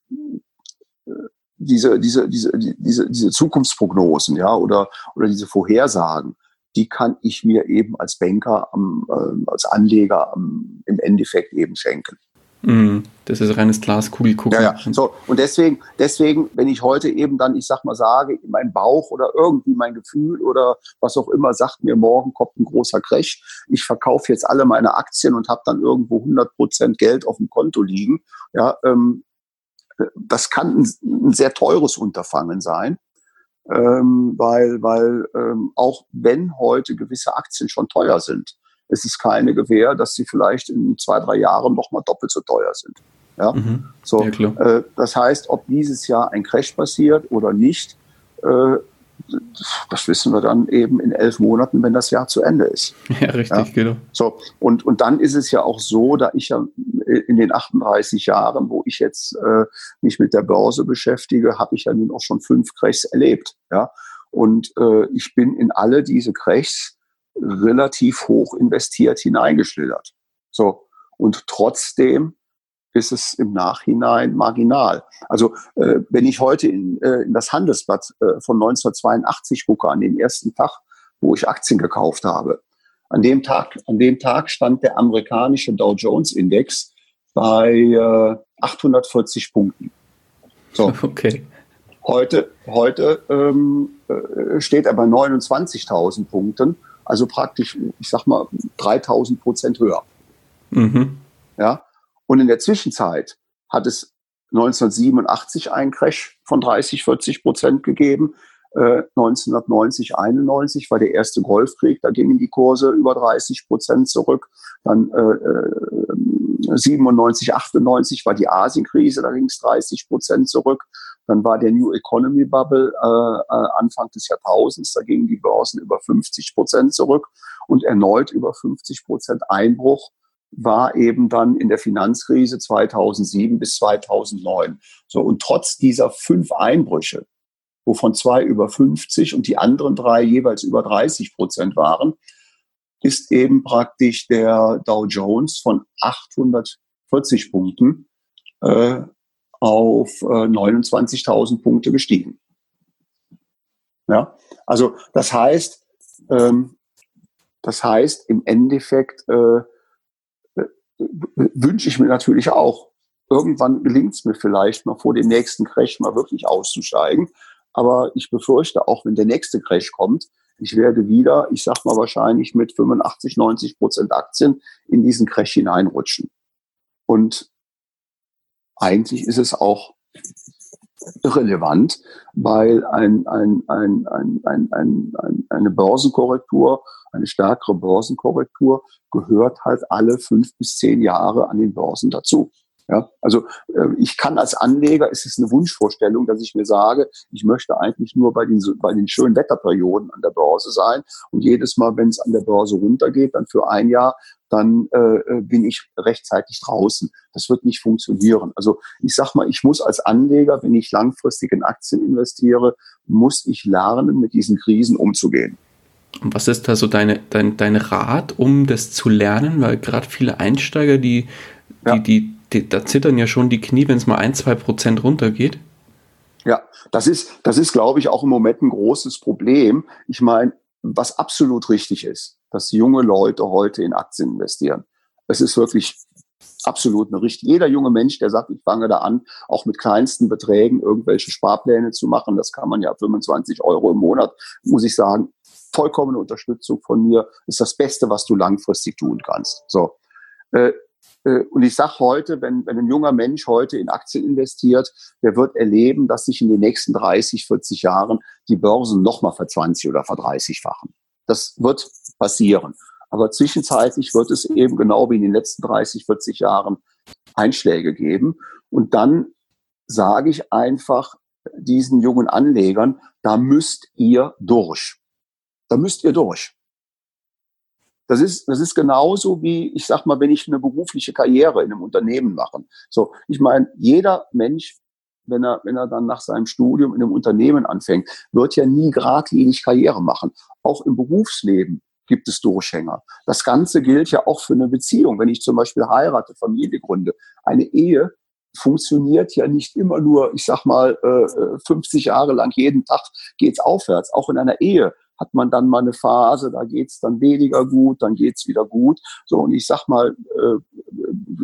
äh, diese, diese, diese, diese, diese Zukunftsprognosen, ja, oder, oder diese Vorhersagen, die kann ich mir eben als Banker, ähm, äh, als Anleger ähm, im Endeffekt eben schenken. Mm, das ist reines Glaskugel gucken. Ja, ja. So, und deswegen, deswegen, wenn ich heute eben dann, ich sag mal, sage, mein Bauch oder irgendwie mein Gefühl oder was auch immer sagt mir, morgen kommt ein großer Crash, ich verkaufe jetzt alle meine Aktien und habe dann irgendwo 100 Prozent Geld auf dem Konto liegen, ja, ähm, das kann ein, ein sehr teures Unterfangen sein ähm, weil, weil ähm, auch wenn heute gewisse Aktien schon teuer sind, ist es keine Gewähr, dass sie vielleicht in zwei, drei Jahren nochmal doppelt so teuer sind. Ja, mhm. so. Ja, äh, das heißt, ob dieses Jahr ein Crash passiert oder nicht, äh, das wissen wir dann eben in elf Monaten, wenn das Jahr zu Ende ist. Ja, richtig, ja? genau. So, und, und dann ist es ja auch so, da ich ja in den 38 Jahren, wo ich jetzt äh, mich mit der Börse beschäftige, habe ich ja nun auch schon fünf Crashs erlebt. Ja? Und äh, ich bin in alle diese Crashs relativ hoch investiert hineingeschlittert. So, Und trotzdem ist es im Nachhinein marginal. Also äh, wenn ich heute in, äh, in das Handelsblatt äh, von 1982 gucke, an den ersten Tag, wo ich Aktien gekauft habe, an dem Tag, an dem Tag stand der amerikanische Dow Jones Index bei äh, 840 Punkten. So. Okay. Heute, heute ähm, äh, steht er bei 29.000 Punkten, also praktisch, ich sag mal, 3.000 Prozent höher. Mhm. Ja, und in der Zwischenzeit hat es 1987 einen Crash von 30, 40 Prozent gegeben. Äh, 1990, 91 war der erste Golfkrieg, da gingen die Kurse über 30 Prozent zurück. Dann äh, 97, äh, 98 war die Asienkrise, da ging es 30 Prozent zurück. Dann war der New Economy Bubble äh, äh, Anfang des Jahrtausends, da gingen die Börsen über 50 Prozent zurück und erneut über 50 Prozent Einbruch war eben dann in der Finanzkrise 2007 bis 2009. So, und trotz dieser fünf Einbrüche, wovon zwei über 50 und die anderen drei jeweils über 30 Prozent waren, ist eben praktisch der Dow Jones von 840 Punkten äh, auf äh, 29.000 Punkte gestiegen. Ja, also das heißt, ähm, das heißt im Endeffekt äh, wünsche ich mir natürlich auch. Irgendwann gelingt es mir vielleicht mal vor dem nächsten Crash mal wirklich auszusteigen. Aber ich befürchte, auch wenn der nächste Crash kommt, ich werde wieder, ich sag mal wahrscheinlich mit 85, 90 Prozent Aktien in diesen Crash hineinrutschen. Und eigentlich ist es auch irrelevant, weil ein, ein, ein, ein, ein, ein, ein, eine Börsenkorrektur, eine stärkere Börsenkorrektur gehört halt alle fünf bis zehn Jahre an den Börsen dazu. Ja, also äh, ich kann als Anleger, es ist eine Wunschvorstellung, dass ich mir sage, ich möchte eigentlich nur bei den, bei den schönen Wetterperioden an der Börse sein und jedes Mal, wenn es an der Börse runtergeht, dann für ein Jahr, dann äh, äh, bin ich rechtzeitig draußen. Das wird nicht funktionieren. Also ich sag mal, ich muss als Anleger, wenn ich langfristig in Aktien investiere, muss ich lernen, mit diesen Krisen umzugehen. Und was ist da so deine, dein, dein Rat, um das zu lernen? Weil gerade viele Einsteiger, die, ja. die, die da zittern ja schon die Knie, wenn es mal ein, zwei Prozent runtergeht. Ja, das ist, das ist, glaube ich, auch im Moment ein großes Problem. Ich meine, was absolut richtig ist, dass junge Leute heute in Aktien investieren. Es ist wirklich absolut eine richtige. Jeder junge Mensch, der sagt, ich fange da an, auch mit kleinsten Beträgen irgendwelche Sparpläne zu machen, das kann man ja 25 Euro im Monat, muss ich sagen, vollkommene Unterstützung von mir, ist das Beste, was du langfristig tun kannst. So. Äh, und ich sage heute, wenn, wenn ein junger Mensch heute in Aktien investiert, der wird erleben, dass sich in den nächsten 30, 40 Jahren die Börsen nochmal ver-20 oder ver-30-fachen. Das wird passieren. Aber zwischenzeitlich wird es eben genau wie in den letzten 30, 40 Jahren Einschläge geben. Und dann sage ich einfach diesen jungen Anlegern, da müsst ihr durch. Da müsst ihr durch. Das ist, das ist genauso wie, ich sag mal, wenn ich eine berufliche Karriere in einem Unternehmen mache. So, ich meine, jeder Mensch, wenn er, wenn er dann nach seinem Studium in einem Unternehmen anfängt, wird ja nie geradlinig Karriere machen. Auch im Berufsleben gibt es Durchhänger. Das Ganze gilt ja auch für eine Beziehung. Wenn ich zum Beispiel heirate, Familie gründe, eine Ehe funktioniert ja nicht immer nur, ich sag mal, 50 äh, Jahre lang jeden Tag geht's aufwärts. Auch in einer Ehe hat man dann mal eine Phase, da geht's dann weniger gut, dann geht's wieder gut. So, und ich sag mal, äh,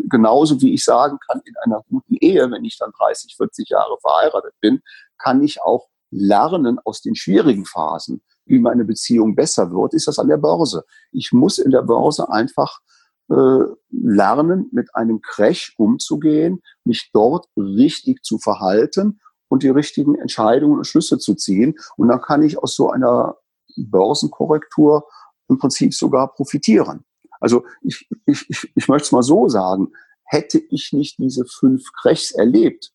genauso wie ich sagen kann, in einer guten Ehe, wenn ich dann 30, 40 Jahre verheiratet bin, kann ich auch lernen aus den schwierigen Phasen, wie meine Beziehung besser wird, ist das an der Börse. Ich muss in der Börse einfach äh, lernen, mit einem Crash umzugehen, mich dort richtig zu verhalten und die richtigen Entscheidungen und Schlüsse zu ziehen. Und dann kann ich aus so einer Börsenkorrektur im Prinzip sogar profitieren. Also ich, ich, ich, ich möchte es mal so sagen, hätte ich nicht diese fünf Crashs erlebt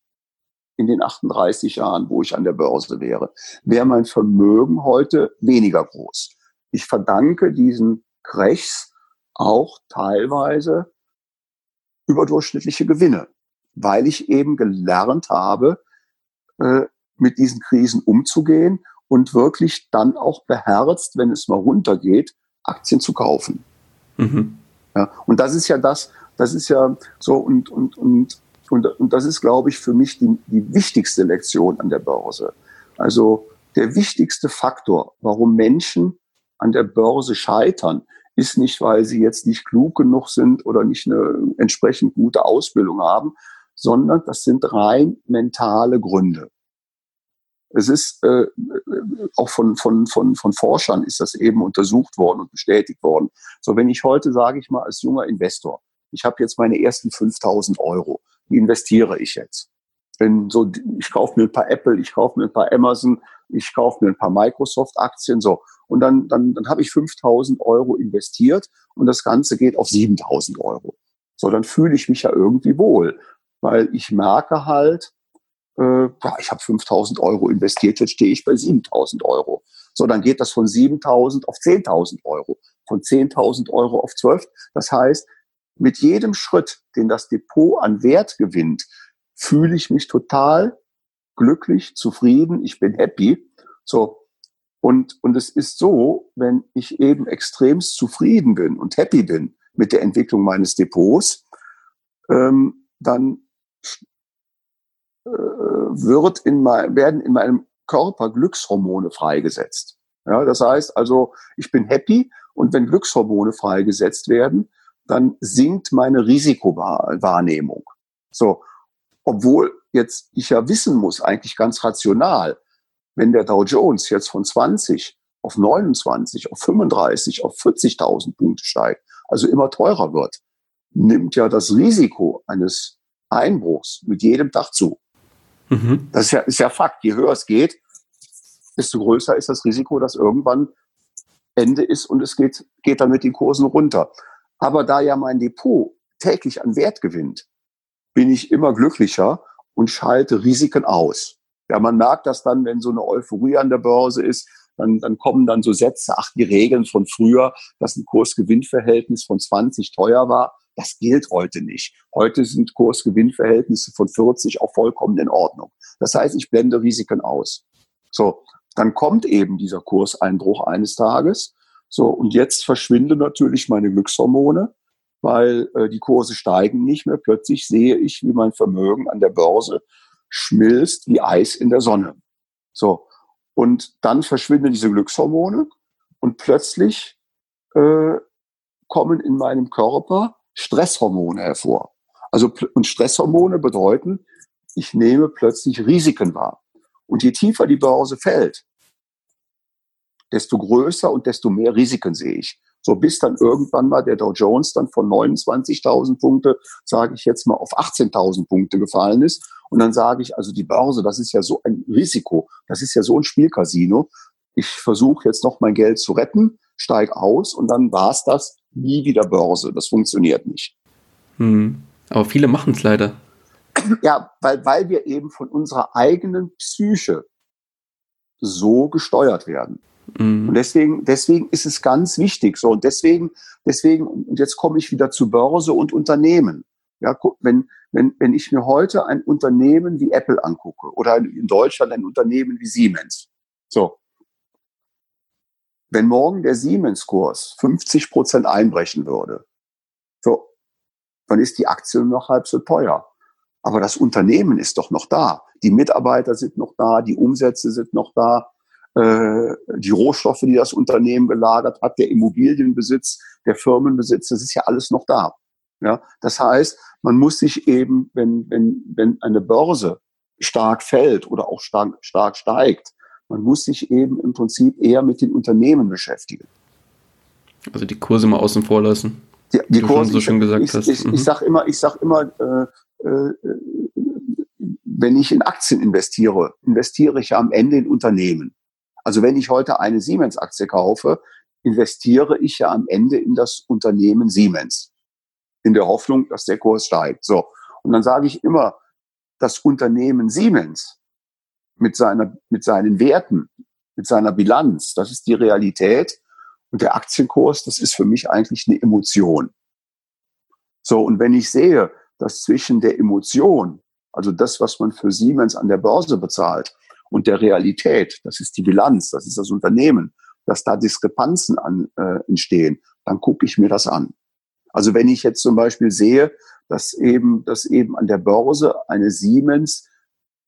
in den 38 Jahren, wo ich an der Börse wäre, wäre mein Vermögen heute weniger groß. Ich verdanke diesen Crashs auch teilweise überdurchschnittliche Gewinne, weil ich eben gelernt habe, äh, mit diesen Krisen umzugehen und wirklich dann auch beherzt, wenn es mal runtergeht, Aktien zu kaufen. Mhm. Ja, und das ist ja das, Das ist ja so und, und, und, und, und das ist, glaube ich, für mich die, die wichtigste Lektion an der Börse. Also der wichtigste Faktor, warum Menschen an der Börse scheitern, ist nicht, weil sie jetzt nicht klug genug sind oder nicht eine entsprechend gute Ausbildung haben, sondern das sind rein mentale Gründe. Es ist äh, auch von, von, von, von Forschern ist das eben untersucht worden und bestätigt worden. So, wenn ich heute, sage ich mal, als junger Investor, ich habe jetzt meine ersten 5000 Euro, die investiere ich jetzt. Wenn so, ich kaufe mir ein paar Apple, ich kaufe mir ein paar Amazon, ich kaufe mir ein paar Microsoft-Aktien, so. Und dann, dann, dann habe ich 5000 Euro investiert und das Ganze geht auf 7000 Euro. So, dann fühle ich mich ja irgendwie wohl, weil ich merke halt, äh, ich habe 5000 Euro investiert, jetzt stehe ich bei 7000 Euro. So, dann geht das von 7000 auf 10.000 Euro, von 10.000 Euro auf 12. Das heißt, mit jedem Schritt, den das Depot an Wert gewinnt, fühle ich mich total glücklich, zufrieden, ich bin happy. So. Und, und es ist so, wenn ich eben extremst zufrieden bin und happy bin mit der Entwicklung meines Depots, ähm, dann wird in mein, werden in meinem Körper Glückshormone freigesetzt. Ja, das heißt also, ich bin happy und wenn Glückshormone freigesetzt werden, dann sinkt meine Risikowahrnehmung. So, obwohl jetzt ich ja wissen muss, eigentlich ganz rational, wenn der Dow Jones jetzt von 20 auf 29, auf 35, auf 40.000 Punkte steigt, also immer teurer wird, nimmt ja das Risiko eines Einbruchs mit jedem Tag zu. Mhm. Das ist ja, ist ja Fakt. Je höher es geht, desto größer ist das Risiko, dass irgendwann Ende ist und es geht, geht dann mit den Kursen runter. Aber da ja mein Depot täglich an Wert gewinnt, bin ich immer glücklicher und schalte Risiken aus. Ja, man merkt das dann, wenn so eine Euphorie an der Börse ist, dann, dann kommen dann so Sätze, ach, die Regeln von früher, dass ein Kurs-Gewinn-Verhältnis von 20 teuer war, das gilt heute nicht. Heute sind Kurs-Gewinn-Verhältnisse von 40 auch vollkommen in Ordnung. Das heißt, ich blende Risiken aus. So, dann kommt eben dieser Kurseinbruch eines Tages. So, und jetzt verschwinden natürlich meine Glückshormone weil äh, die Kurse steigen nicht mehr. Plötzlich sehe ich, wie mein Vermögen an der Börse schmilzt wie Eis in der Sonne. So. Und dann verschwinden diese Glückshormone und plötzlich äh, kommen in meinem Körper Stresshormone hervor. Also, und Stresshormone bedeuten, ich nehme plötzlich Risiken wahr. Und je tiefer die Börse fällt, desto größer und desto mehr Risiken sehe ich. So bis dann irgendwann mal der Dow Jones dann von 29.000 Punkte, sage ich jetzt mal, auf 18.000 Punkte gefallen ist. Und dann sage ich, also die Börse, das ist ja so ein Risiko, das ist ja so ein Spielcasino. Ich versuche jetzt noch mein Geld zu retten, steige aus und dann war es das, nie wieder Börse. Das funktioniert nicht. Hm. Aber viele machen es leider. Ja, weil, weil wir eben von unserer eigenen Psyche so gesteuert werden. Mhm. Und deswegen, deswegen ist es ganz wichtig. So, und deswegen, deswegen, und jetzt komme ich wieder zu Börse und Unternehmen. Ja, wenn, wenn, wenn ich mir heute ein Unternehmen wie Apple angucke oder in Deutschland ein Unternehmen wie Siemens. So. Wenn morgen der Siemens-Kurs 50 Prozent einbrechen würde, so, dann ist die Aktie noch halb so teuer. Aber das Unternehmen ist doch noch da. Die Mitarbeiter sind noch da, die Umsätze sind noch da. Äh, die Rohstoffe, die das Unternehmen gelagert hat, der Immobilienbesitz, der Firmenbesitz, das ist ja alles noch da. Ja, das heißt, man muss sich eben, wenn, wenn, wenn eine Börse stark fällt oder auch stark, stark steigt, man muss sich eben im Prinzip eher mit den Unternehmen beschäftigen. Also die Kurse mal außen vor lassen. Die, die Kurse, so schön gesagt ich, hast. Ich, mhm. ich sag immer, ich sag immer, äh, äh, wenn ich in Aktien investiere, investiere ich ja am Ende in Unternehmen. Also wenn ich heute eine Siemens-Aktie kaufe, investiere ich ja am Ende in das Unternehmen Siemens. In der Hoffnung, dass der Kurs steigt. So. Und dann sage ich immer, das Unternehmen Siemens mit seiner, mit seinen Werten, mit seiner Bilanz, das ist die Realität. Und der Aktienkurs, das ist für mich eigentlich eine Emotion. So. Und wenn ich sehe, dass zwischen der Emotion, also das, was man für Siemens an der Börse bezahlt, und der Realität, das ist die Bilanz, das ist das Unternehmen, dass da Diskrepanzen an, äh, entstehen, dann gucke ich mir das an. Also wenn ich jetzt zum Beispiel sehe, dass eben, dass eben an der Börse eine Siemens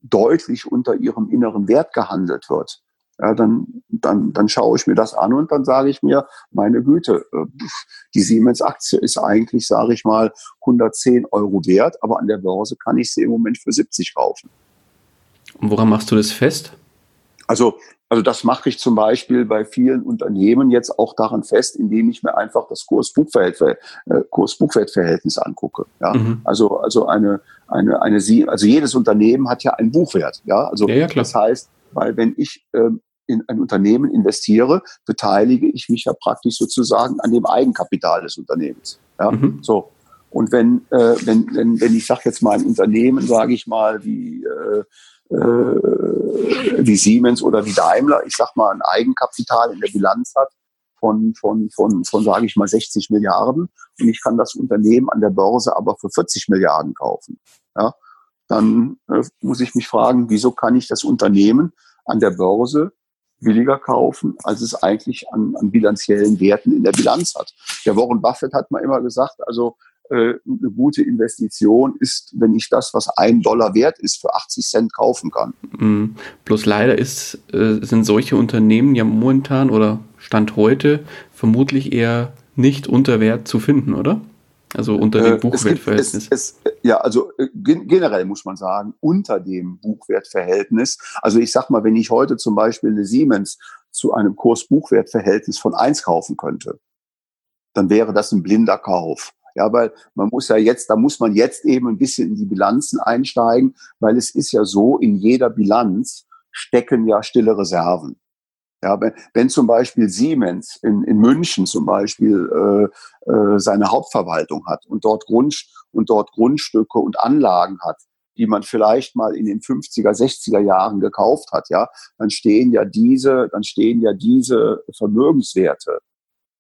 deutlich unter ihrem inneren Wert gehandelt wird, ja, dann, dann, dann schaue ich mir das an und dann sage ich mir, meine Güte, äh, die Siemens-Aktie ist eigentlich, sage ich mal, 110 Euro wert, aber an der Börse kann ich sie im Moment für 70 kaufen. Und woran machst du das fest? Also, also das mache ich zum Beispiel bei vielen Unternehmen jetzt auch daran fest, indem ich mir einfach das Kurs-Buchwert-Verhältnis äh, Kurs angucke. Ja? Mhm. Also, also eine, eine, eine, also jedes Unternehmen hat ja einen Buchwert. Ja, also ja, ja, das heißt, weil wenn ich ähm, in ein Unternehmen investiere, beteilige ich mich ja praktisch sozusagen an dem Eigenkapital des Unternehmens. Ja, mhm. so. Und wenn, äh, wenn, wenn, wenn ich sage jetzt mal ein Unternehmen, sage ich mal, wie, äh, äh, wie Siemens oder wie Daimler, ich sag mal, ein Eigenkapital in der Bilanz hat von, von, von, von sage ich mal, 60 Milliarden. Und ich kann das Unternehmen an der Börse aber für 40 Milliarden kaufen, ja, dann äh, muss ich mich fragen, wieso kann ich das Unternehmen an der Börse billiger kaufen, als es eigentlich an, an bilanziellen Werten in der Bilanz hat. Der Warren Buffett hat mal immer gesagt, also eine gute Investition ist, wenn ich das, was ein Dollar wert ist, für 80 Cent kaufen kann. Mhm. Bloß leider ist, äh, sind solche Unternehmen ja momentan oder Stand heute vermutlich eher nicht unter Wert zu finden, oder? Also unter dem äh, Buchwertverhältnis. Es, es, ja, also äh, generell muss man sagen, unter dem Buchwertverhältnis. Also ich sag mal, wenn ich heute zum Beispiel eine Siemens zu einem Kurs-Buchwertverhältnis von eins kaufen könnte, dann wäre das ein blinder Kauf. Ja, weil man muss ja jetzt, da muss man jetzt eben ein bisschen in die Bilanzen einsteigen, weil es ist ja so, in jeder Bilanz stecken ja stille Reserven. Ja, wenn, wenn zum Beispiel Siemens in, in München zum Beispiel äh, äh, seine Hauptverwaltung hat und dort, Grund, und dort Grundstücke und Anlagen hat, die man vielleicht mal in den 50er, 60er Jahren gekauft hat, ja, dann stehen ja diese, dann stehen ja diese Vermögenswerte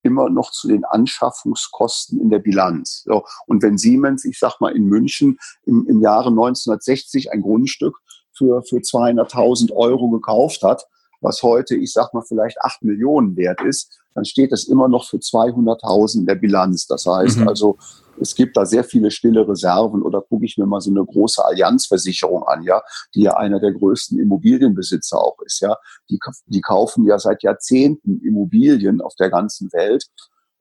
immer noch zu den Anschaffungskosten in der Bilanz. So. Und wenn Siemens, ich sag mal, in München im, im Jahre 1960 ein Grundstück für, für 200.000 Euro gekauft hat, was heute, ich sag mal, vielleicht acht Millionen wert ist, dann steht das immer noch für 200.000 in der Bilanz. Das heißt mhm. also, es gibt da sehr viele stille Reserven oder gucke ich mir mal so eine große Allianzversicherung an, ja, die ja einer der größten Immobilienbesitzer auch ist, ja. Die, die kaufen ja seit Jahrzehnten Immobilien auf der ganzen Welt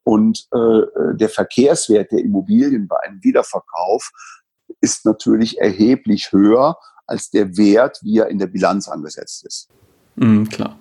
und äh, der Verkehrswert der Immobilien bei einem Wiederverkauf ist natürlich erheblich höher als der Wert, wie er in der Bilanz angesetzt ist. Mhm, klar.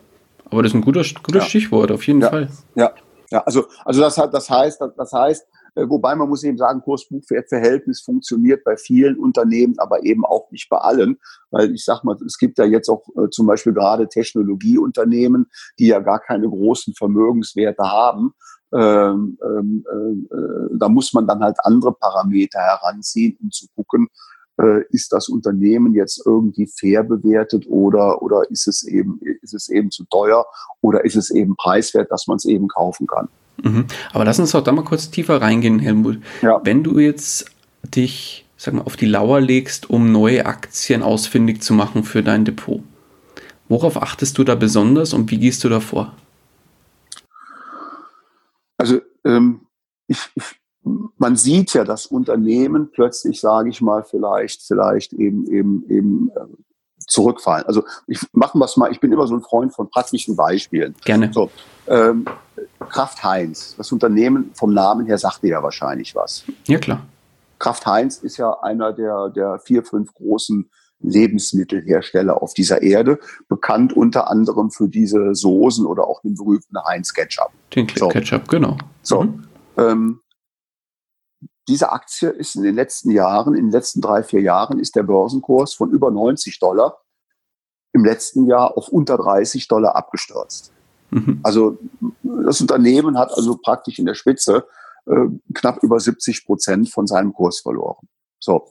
Aber das ist ein guter, gutes ja. Stichwort, auf jeden ja. Fall. Ja, ja, also, also das, das heißt, das heißt, äh, wobei man muss eben sagen, Kurs-Buchwert-Verhältnis funktioniert bei vielen Unternehmen, aber eben auch nicht bei allen. Weil ich sag mal, es gibt ja jetzt auch äh, zum Beispiel gerade Technologieunternehmen, die ja gar keine großen Vermögenswerte haben. Ähm, ähm, äh, da muss man dann halt andere Parameter heranziehen, um zu gucken, äh, ist das Unternehmen jetzt irgendwie fair bewertet oder, oder ist es eben, ist es eben zu teuer oder ist es eben preiswert, dass man es eben kaufen kann. Mhm. Aber lass uns doch da mal kurz tiefer reingehen, Helmut. Ja. Wenn du jetzt dich, sag mal, auf die Lauer legst, um neue Aktien ausfindig zu machen für dein Depot, worauf achtest du da besonders und wie gehst du da vor? Also ähm, ich, ich man sieht ja, dass Unternehmen plötzlich, sage ich mal, vielleicht, vielleicht eben, eben, eben äh, zurückfallen. Also ich machen wir es mal, ich bin immer so ein Freund von praktischen Beispielen. Gerne. So, ähm, Kraft Heinz, das Unternehmen vom Namen her sagt dir ja wahrscheinlich was. Ja, klar. Kraft Heinz ist ja einer der, der vier, fünf großen Lebensmittelhersteller auf dieser Erde, bekannt unter anderem für diese Soßen oder auch den berühmten Heinz Ketchup. Den so. Ketchup, genau. So, mhm. ähm, diese Aktie ist in den letzten Jahren, in den letzten drei, vier Jahren, ist der Börsenkurs von über 90 Dollar im letzten Jahr auf unter 30 Dollar abgestürzt. Mhm. Also das Unternehmen hat also praktisch in der Spitze äh, knapp über 70 Prozent von seinem Kurs verloren. So,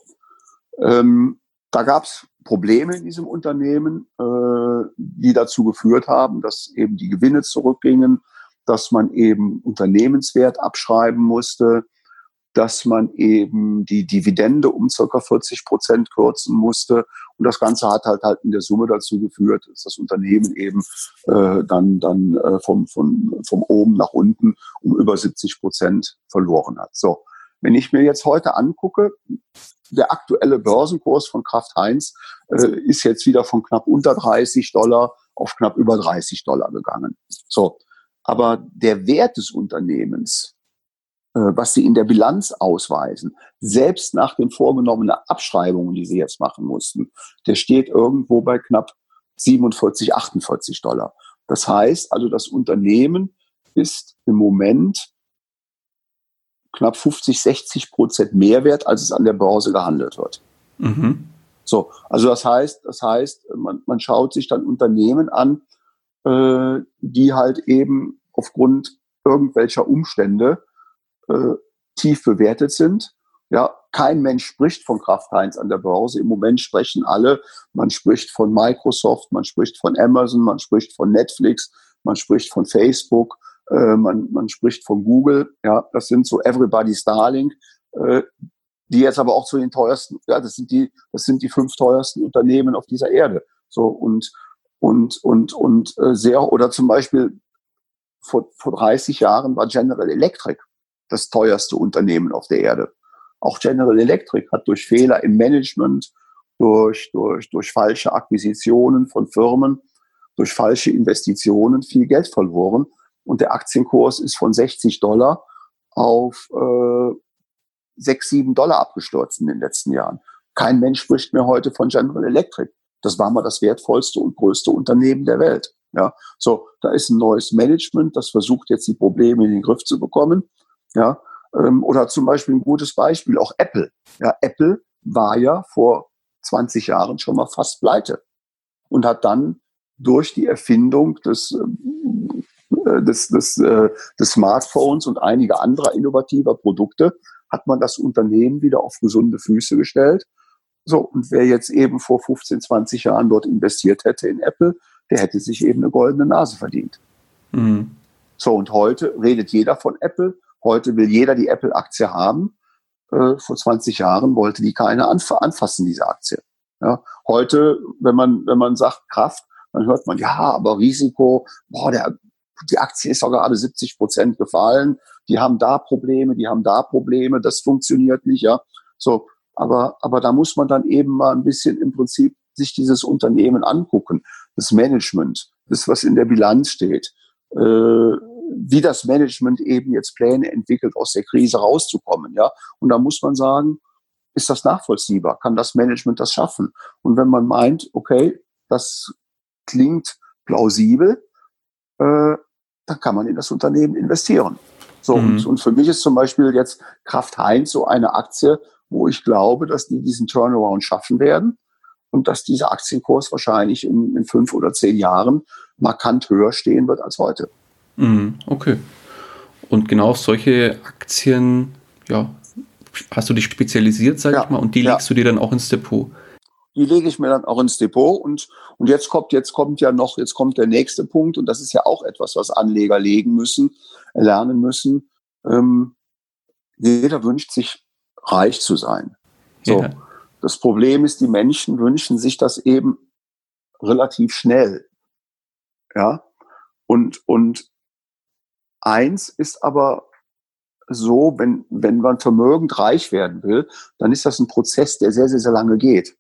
ähm, da gab es Probleme in diesem Unternehmen, äh, die dazu geführt haben, dass eben die Gewinne zurückgingen, dass man eben Unternehmenswert abschreiben musste, dass man eben die Dividende um circa 40 Prozent kürzen musste. Und das Ganze hat halt halt in der Summe dazu geführt, dass das Unternehmen eben äh, dann, dann äh, vom, von, vom oben nach unten um über 70 Prozent verloren hat. So. Wenn ich mir jetzt heute angucke, der aktuelle Börsenkurs von Kraft Heinz äh, ist jetzt wieder von knapp unter 30 Dollar auf knapp über 30 Dollar gegangen. So. Aber der Wert des Unternehmens, was sie in der Bilanz ausweisen, selbst nach den vorgenommenen Abschreibungen, die sie jetzt machen mussten, der steht irgendwo bei knapp 47, 48 Dollar. Das heißt also, das Unternehmen ist im Moment knapp 50, 60 Prozent mehr wert, als es an der Börse gehandelt wird. Mhm. So, also das heißt, das heißt, man, man schaut sich dann Unternehmen an, äh, die halt eben aufgrund irgendwelcher Umstände äh, tief bewertet sind. Ja, kein Mensch spricht von Kraft Heinz an der Börse. Im Moment sprechen alle. Man spricht von Microsoft, man spricht von Amazon, man spricht von Netflix, man spricht von Facebook, äh, man, man spricht von Google. Ja, das sind so Everybody's Darling. Äh, die jetzt aber auch zu den teuersten, ja, das sind die, das sind die fünf teuersten Unternehmen auf dieser Erde. So und und und und äh, sehr oder zum Beispiel vor, vor 30 Jahren war General Electric das teuerste Unternehmen auf der Erde. Auch General Electric hat durch Fehler im Management, durch, durch, durch falsche Akquisitionen von Firmen, durch falsche Investitionen viel Geld verloren. Und der Aktienkurs ist von 60 Dollar auf äh, 6, 7 Dollar abgestürzt in den letzten Jahren. Kein Mensch spricht mehr heute von General Electric. Das war mal das wertvollste und größte Unternehmen der Welt. Ja, so, da ist ein neues Management, das versucht jetzt die Probleme in den Griff zu bekommen. Ja, ähm, oder zum Beispiel ein gutes Beispiel, auch Apple. Ja, Apple war ja vor 20 Jahren schon mal fast pleite und hat dann durch die Erfindung des, äh, des, des, äh, des Smartphones und einiger anderer innovativer Produkte hat man das Unternehmen wieder auf gesunde Füße gestellt. So, und wer jetzt eben vor 15, 20 Jahren dort investiert hätte in Apple, der hätte sich eben eine goldene Nase verdient. Mhm. So, und heute redet jeder von Apple. Heute will jeder die Apple-Aktie haben. Äh, vor 20 Jahren wollte die keiner anf anfassen, diese Aktie. Ja, heute, wenn man, wenn man sagt Kraft, dann hört man, ja, aber Risiko, boah, der, die Aktie ist doch gerade 70 Prozent gefallen die haben da Probleme, die haben da Probleme, das funktioniert nicht, ja. So, aber, aber da muss man dann eben mal ein bisschen im Prinzip sich dieses Unternehmen angucken, das Management, das, was in der Bilanz steht, äh, wie das Management eben jetzt Pläne entwickelt, aus der Krise rauszukommen, ja. Und da muss man sagen, ist das nachvollziehbar? Kann das Management das schaffen? Und wenn man meint, okay, das klingt plausibel, äh, dann kann man in das Unternehmen investieren. So, mhm. und, und für mich ist zum Beispiel jetzt Kraft Heinz so eine Aktie, wo ich glaube, dass die diesen Turnaround schaffen werden und dass dieser Aktienkurs wahrscheinlich in, in fünf oder zehn Jahren markant höher stehen wird als heute. Mhm, okay. Und genau auf solche Aktien, ja, hast du dich spezialisiert, sag ja, ich mal, und die legst ja. du dir dann auch ins Depot? Die lege ich mir dann auch ins Depot und, und jetzt kommt, jetzt kommt ja noch, jetzt kommt der nächste Punkt und das ist ja auch etwas, was Anleger legen müssen, lernen müssen. Ähm, jeder wünscht sich reich zu sein. So. Ja. Das Problem ist, die Menschen wünschen sich das eben relativ schnell. Ja. Und, und eins ist aber so, wenn, wenn man vermögend reich werden will, dann ist das ein Prozess, der sehr, sehr, sehr lange geht.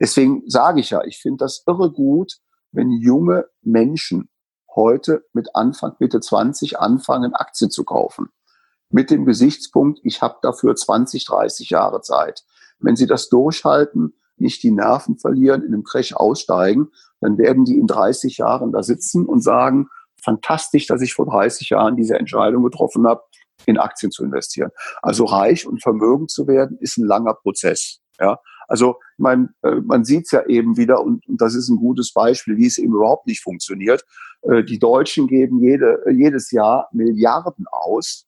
Deswegen sage ich ja, ich finde das irre gut, wenn junge Menschen heute mit Anfang, Mitte 20 anfangen, Aktien zu kaufen. Mit dem Gesichtspunkt, ich habe dafür 20, 30 Jahre Zeit. Wenn sie das durchhalten, nicht die Nerven verlieren, in einem Crash aussteigen, dann werden die in 30 Jahren da sitzen und sagen, fantastisch, dass ich vor 30 Jahren diese Entscheidung getroffen habe, in Aktien zu investieren. Also reich und vermögend zu werden, ist ein langer Prozess. Ja, also man, äh, man sieht es ja eben wieder und, und das ist ein gutes Beispiel, wie es eben überhaupt nicht funktioniert. Äh, die Deutschen geben jede, jedes Jahr Milliarden aus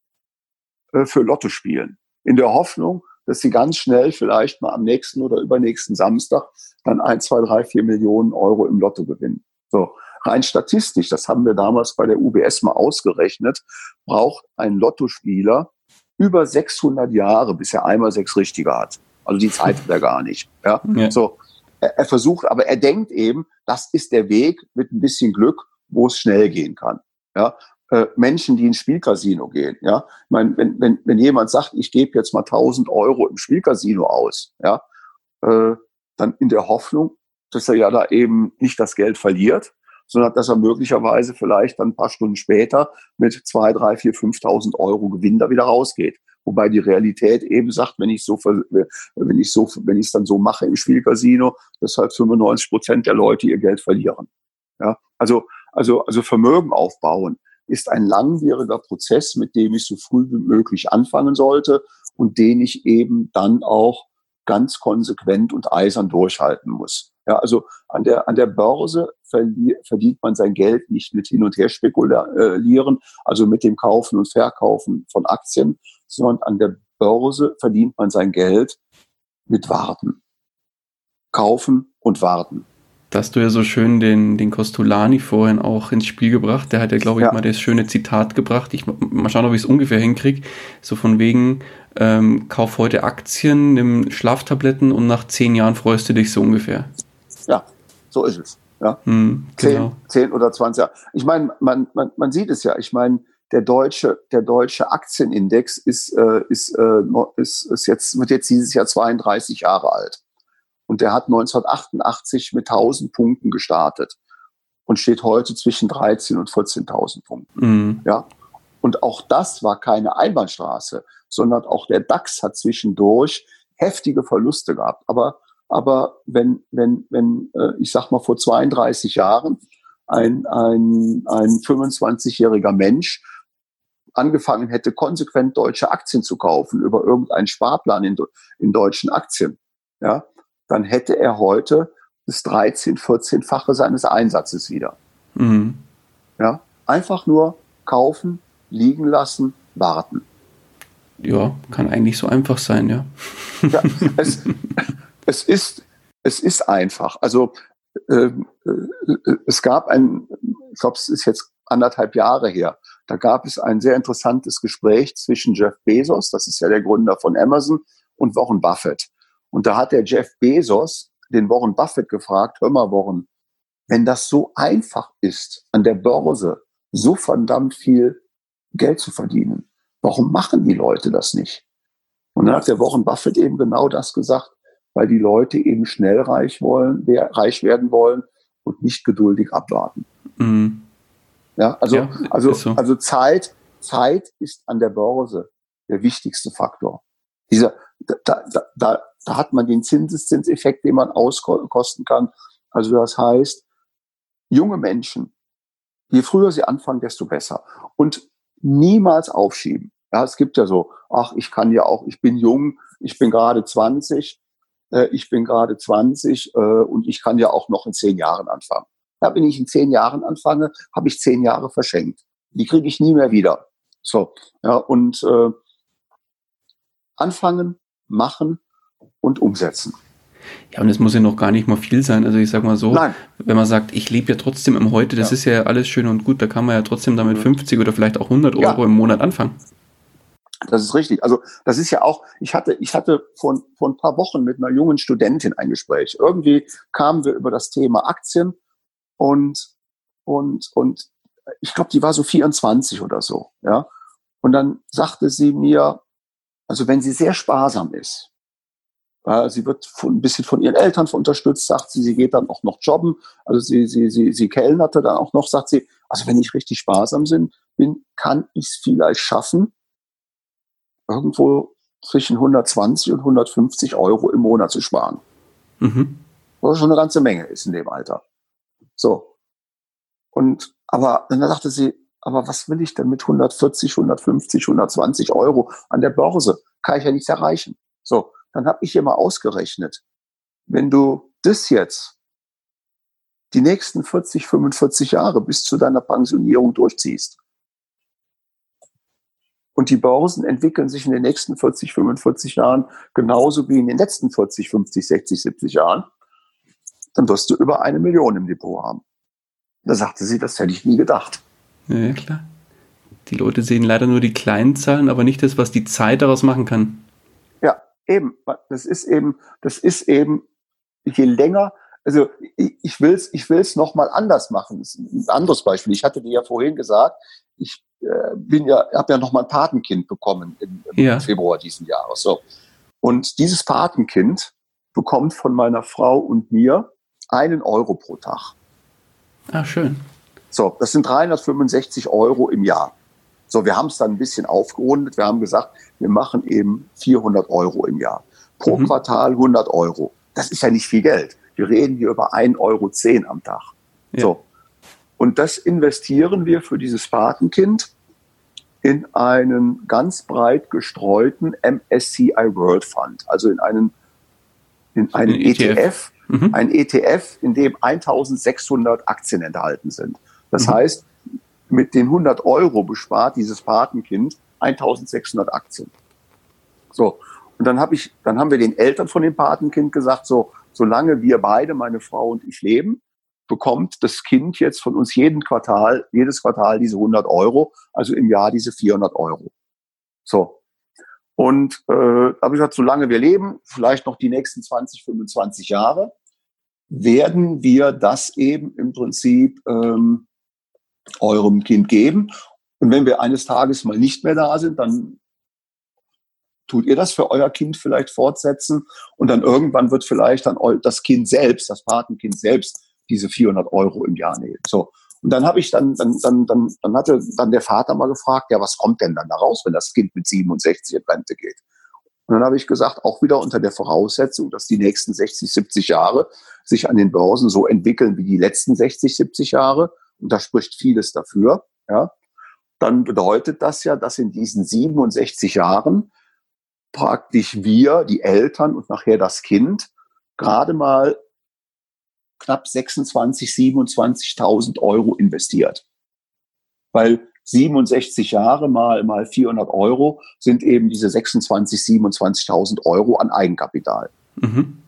äh, für Lottospielen. In der Hoffnung, dass sie ganz schnell vielleicht mal am nächsten oder übernächsten Samstag dann ein, zwei, drei, vier Millionen Euro im Lotto gewinnen. So. Rein statistisch, das haben wir damals bei der UBS mal ausgerechnet, braucht ein Lottospieler über 600 Jahre, bis er einmal sechs Richtige hat. Also die Zeit hat er gar nicht. Ja? ja. So, er, er, versucht, aber er denkt eben, das ist der Weg mit ein bisschen Glück, wo es schnell gehen kann. Ja? äh, Menschen, die ins Spielcasino gehen. Ja, ich meine, wenn, wenn, wenn jemand sagt, ich gebe jetzt mal 1000 Euro im Spielcasino aus, ja, äh, dann in der Hoffnung, dass er ja da eben nicht das Geld verliert, sondern dass er möglicherweise vielleicht dann ein paar Stunden später mit zwei, drei, vier, 5.000 Euro Gewinn da wieder rausgeht. Wobei die Realität eben sagt, wenn ich so, wenn ich so, wenn ich es dann so mache im Spielcasino, dass halt 95 Prozent der Leute ihr Geld verlieren. Ja, also, also, also Vermögen aufbauen ist ein langwieriger Prozess, mit dem ich so früh wie möglich anfangen sollte und den ich eben dann auch ganz konsequent und eisern durchhalten muss. Ja, also an der, an der Börse verdient man sein Geld nicht mit hin und her spekulieren, also mit dem Kaufen und Verkaufen von Aktien, sondern an der Börse verdient man sein Geld mit Warten. Kaufen und warten. Da hast du ja so schön den, den Costolani vorhin auch ins Spiel gebracht. Der hat ja, glaube ich, ja. mal das schöne Zitat gebracht. Ich mal schauen, ob ich es ungefähr hinkriege. So von wegen, ähm, kauf heute Aktien, nimm Schlaftabletten und nach zehn Jahren freust du dich so ungefähr. Ja, so ist es. Ja. Hm, genau. zehn, zehn oder zwanzig Jahre. Ich meine, man, man, man sieht es ja. Ich meine, der deutsche, der deutsche Aktienindex ist, äh, ist, äh, ist, ist jetzt, wird jetzt dieses Jahr 32 Jahre alt. Und der hat 1988 mit 1000 Punkten gestartet und steht heute zwischen 13 und 14.000 Punkten. Mhm. Ja. Und auch das war keine Einbahnstraße, sondern auch der DAX hat zwischendurch heftige Verluste gehabt. Aber, aber wenn, wenn, wenn, äh, ich sag mal, vor 32 Jahren ein, ein, ein 25-jähriger Mensch angefangen hätte, konsequent deutsche Aktien zu kaufen über irgendeinen Sparplan in, in deutschen Aktien, ja, dann hätte er heute das 13, 14-fache seines Einsatzes wieder. Mhm. Ja, einfach nur kaufen, liegen lassen, warten. Ja, kann eigentlich so einfach sein, ja. ja es, es, ist, es ist einfach. Also äh, äh, es gab ein, ich glaube, es ist jetzt anderthalb Jahre her, da gab es ein sehr interessantes Gespräch zwischen Jeff Bezos, das ist ja der Gründer von Amazon, und Warren Buffett. Und da hat der Jeff Bezos den Warren Buffett gefragt, hör mal Warren, wenn das so einfach ist, an der Börse so verdammt viel Geld zu verdienen, warum machen die Leute das nicht? Und dann hat der Warren Buffett eben genau das gesagt, weil die Leute eben schnell reich wollen, reich werden wollen und nicht geduldig abwarten. Mhm. Ja, also, ja, also, so. also Zeit, Zeit ist an der Börse der wichtigste Faktor. Dieser, da, da, da, da hat man den Zinseszinseffekt, den man auskosten kann. Also das heißt, junge Menschen, je früher sie anfangen, desto besser. Und niemals aufschieben. Ja, es gibt ja so, ach, ich kann ja auch, ich bin jung, ich bin gerade 20, äh, ich bin gerade 20 äh, und ich kann ja auch noch in zehn Jahren anfangen. Ja, wenn ich in zehn Jahren anfange, habe ich zehn Jahre verschenkt. Die kriege ich nie mehr wieder. So, ja, und äh, anfangen, machen und umsetzen. Ja, und es muss ja noch gar nicht mal viel sein. Also ich sag mal so, Nein. wenn man sagt, ich lebe ja trotzdem im Heute, das ja. ist ja alles schön und gut, da kann man ja trotzdem damit 50 mhm. oder vielleicht auch 100 Euro ja. im Monat anfangen. Das ist richtig. Also das ist ja auch, ich hatte, ich hatte vor, vor ein paar Wochen mit einer jungen Studentin ein Gespräch. Irgendwie kamen wir über das Thema Aktien und, und, und ich glaube, die war so 24 oder so, ja. Und dann sagte sie mir, also wenn sie sehr sparsam ist, äh, sie wird von, ein bisschen von ihren Eltern unterstützt, sagt sie, sie geht dann auch noch jobben, also sie, sie, sie, sie kellnerte dann auch noch, sagt sie, also wenn ich richtig sparsam bin, kann ich es vielleicht schaffen, irgendwo zwischen 120 und 150 Euro im Monat zu sparen. Mhm. Was schon eine ganze Menge ist in dem Alter. So. Und, aber dann dachte sie, aber was will ich denn mit 140, 150, 120 Euro an der Börse? Kann ich ja nichts erreichen. So, dann habe ich hier mal ausgerechnet, wenn du das jetzt die nächsten 40, 45 Jahre bis zu deiner Pensionierung durchziehst und die Börsen entwickeln sich in den nächsten 40, 45 Jahren genauso wie in den letzten 40, 50, 60, 70 Jahren, dann wirst du über eine Million im Depot haben. Da sagte sie, das hätte ich nie gedacht. Ja, klar. Die Leute sehen leider nur die kleinen Zahlen, aber nicht das, was die Zeit daraus machen kann. Ja, eben. Das ist eben, das ist eben, je länger, also ich, ich will es ich will's noch mal anders machen. Das ist ein anderes Beispiel. Ich hatte dir ja vorhin gesagt, ich bin ja, habe ja noch mal ein Patenkind bekommen im, im ja. Februar diesen Jahres. So. Und dieses Patenkind bekommt von meiner Frau und mir einen Euro pro Tag. Ah, schön. So, das sind 365 Euro im Jahr. So, wir haben es dann ein bisschen aufgerundet. Wir haben gesagt, wir machen eben 400 Euro im Jahr. Pro mhm. Quartal 100 Euro. Das ist ja nicht viel Geld. Wir reden hier über 1,10 Euro am Tag. Ja. So. Und das investieren wir für dieses Patenkind in einen ganz breit gestreuten MSCI World Fund, also in einen, in einen ETF, ETF mhm. ein ETF, in dem 1600 Aktien enthalten sind. Das mhm. heißt, mit den 100 Euro bespart dieses Patenkind 1600 Aktien. So. Und dann habe ich, dann haben wir den Eltern von dem Patenkind gesagt, so, solange wir beide, meine Frau und ich leben, bekommt das Kind jetzt von uns jeden Quartal, jedes Quartal diese 100 Euro, also im Jahr diese 400 Euro. So. Und äh, habe ich gesagt, solange wir leben, vielleicht noch die nächsten 20, 25 Jahre, werden wir das eben im Prinzip ähm, eurem Kind geben. Und wenn wir eines Tages mal nicht mehr da sind, dann tut ihr das für euer Kind vielleicht fortsetzen und dann irgendwann wird vielleicht dann das Kind selbst, das Patenkind selbst diese 400 Euro im Jahr nehmen. So. Und dann habe ich dann, dann, dann, dann, dann hatte dann der Vater mal gefragt, ja, was kommt denn dann da raus, wenn das Kind mit 67 in Rente geht? Und dann habe ich gesagt, auch wieder unter der Voraussetzung, dass die nächsten 60, 70 Jahre sich an den Börsen so entwickeln wie die letzten 60, 70 Jahre. Und da spricht vieles dafür. Ja. Dann bedeutet das ja, dass in diesen 67 Jahren praktisch wir, die Eltern und nachher das Kind, gerade mal knapp 26, 27.000 Euro investiert. Weil 67 Jahre mal, mal 400 Euro sind eben diese 26, 27.000 Euro an Eigenkapital. Mhm.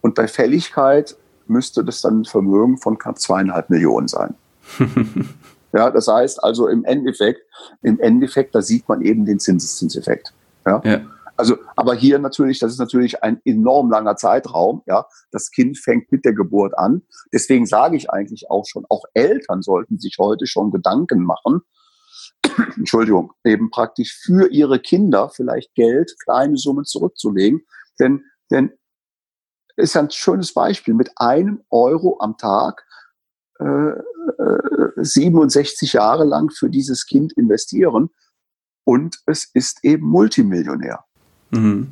Und bei Fälligkeit müsste das dann ein Vermögen von knapp zweieinhalb Millionen sein. ja, das heißt also im Endeffekt, im Endeffekt, da sieht man eben den Zinseszinseffekt. Ja? ja. Also, aber hier natürlich, das ist natürlich ein enorm langer Zeitraum. Ja, das Kind fängt mit der Geburt an. Deswegen sage ich eigentlich auch schon, auch Eltern sollten sich heute schon Gedanken machen. Entschuldigung, eben praktisch für ihre Kinder vielleicht Geld, kleine Summen zurückzulegen. Denn, denn ist ein schönes Beispiel. Mit einem Euro am Tag äh, äh, 67 Jahre lang für dieses Kind investieren und es ist eben Multimillionär. Mhm.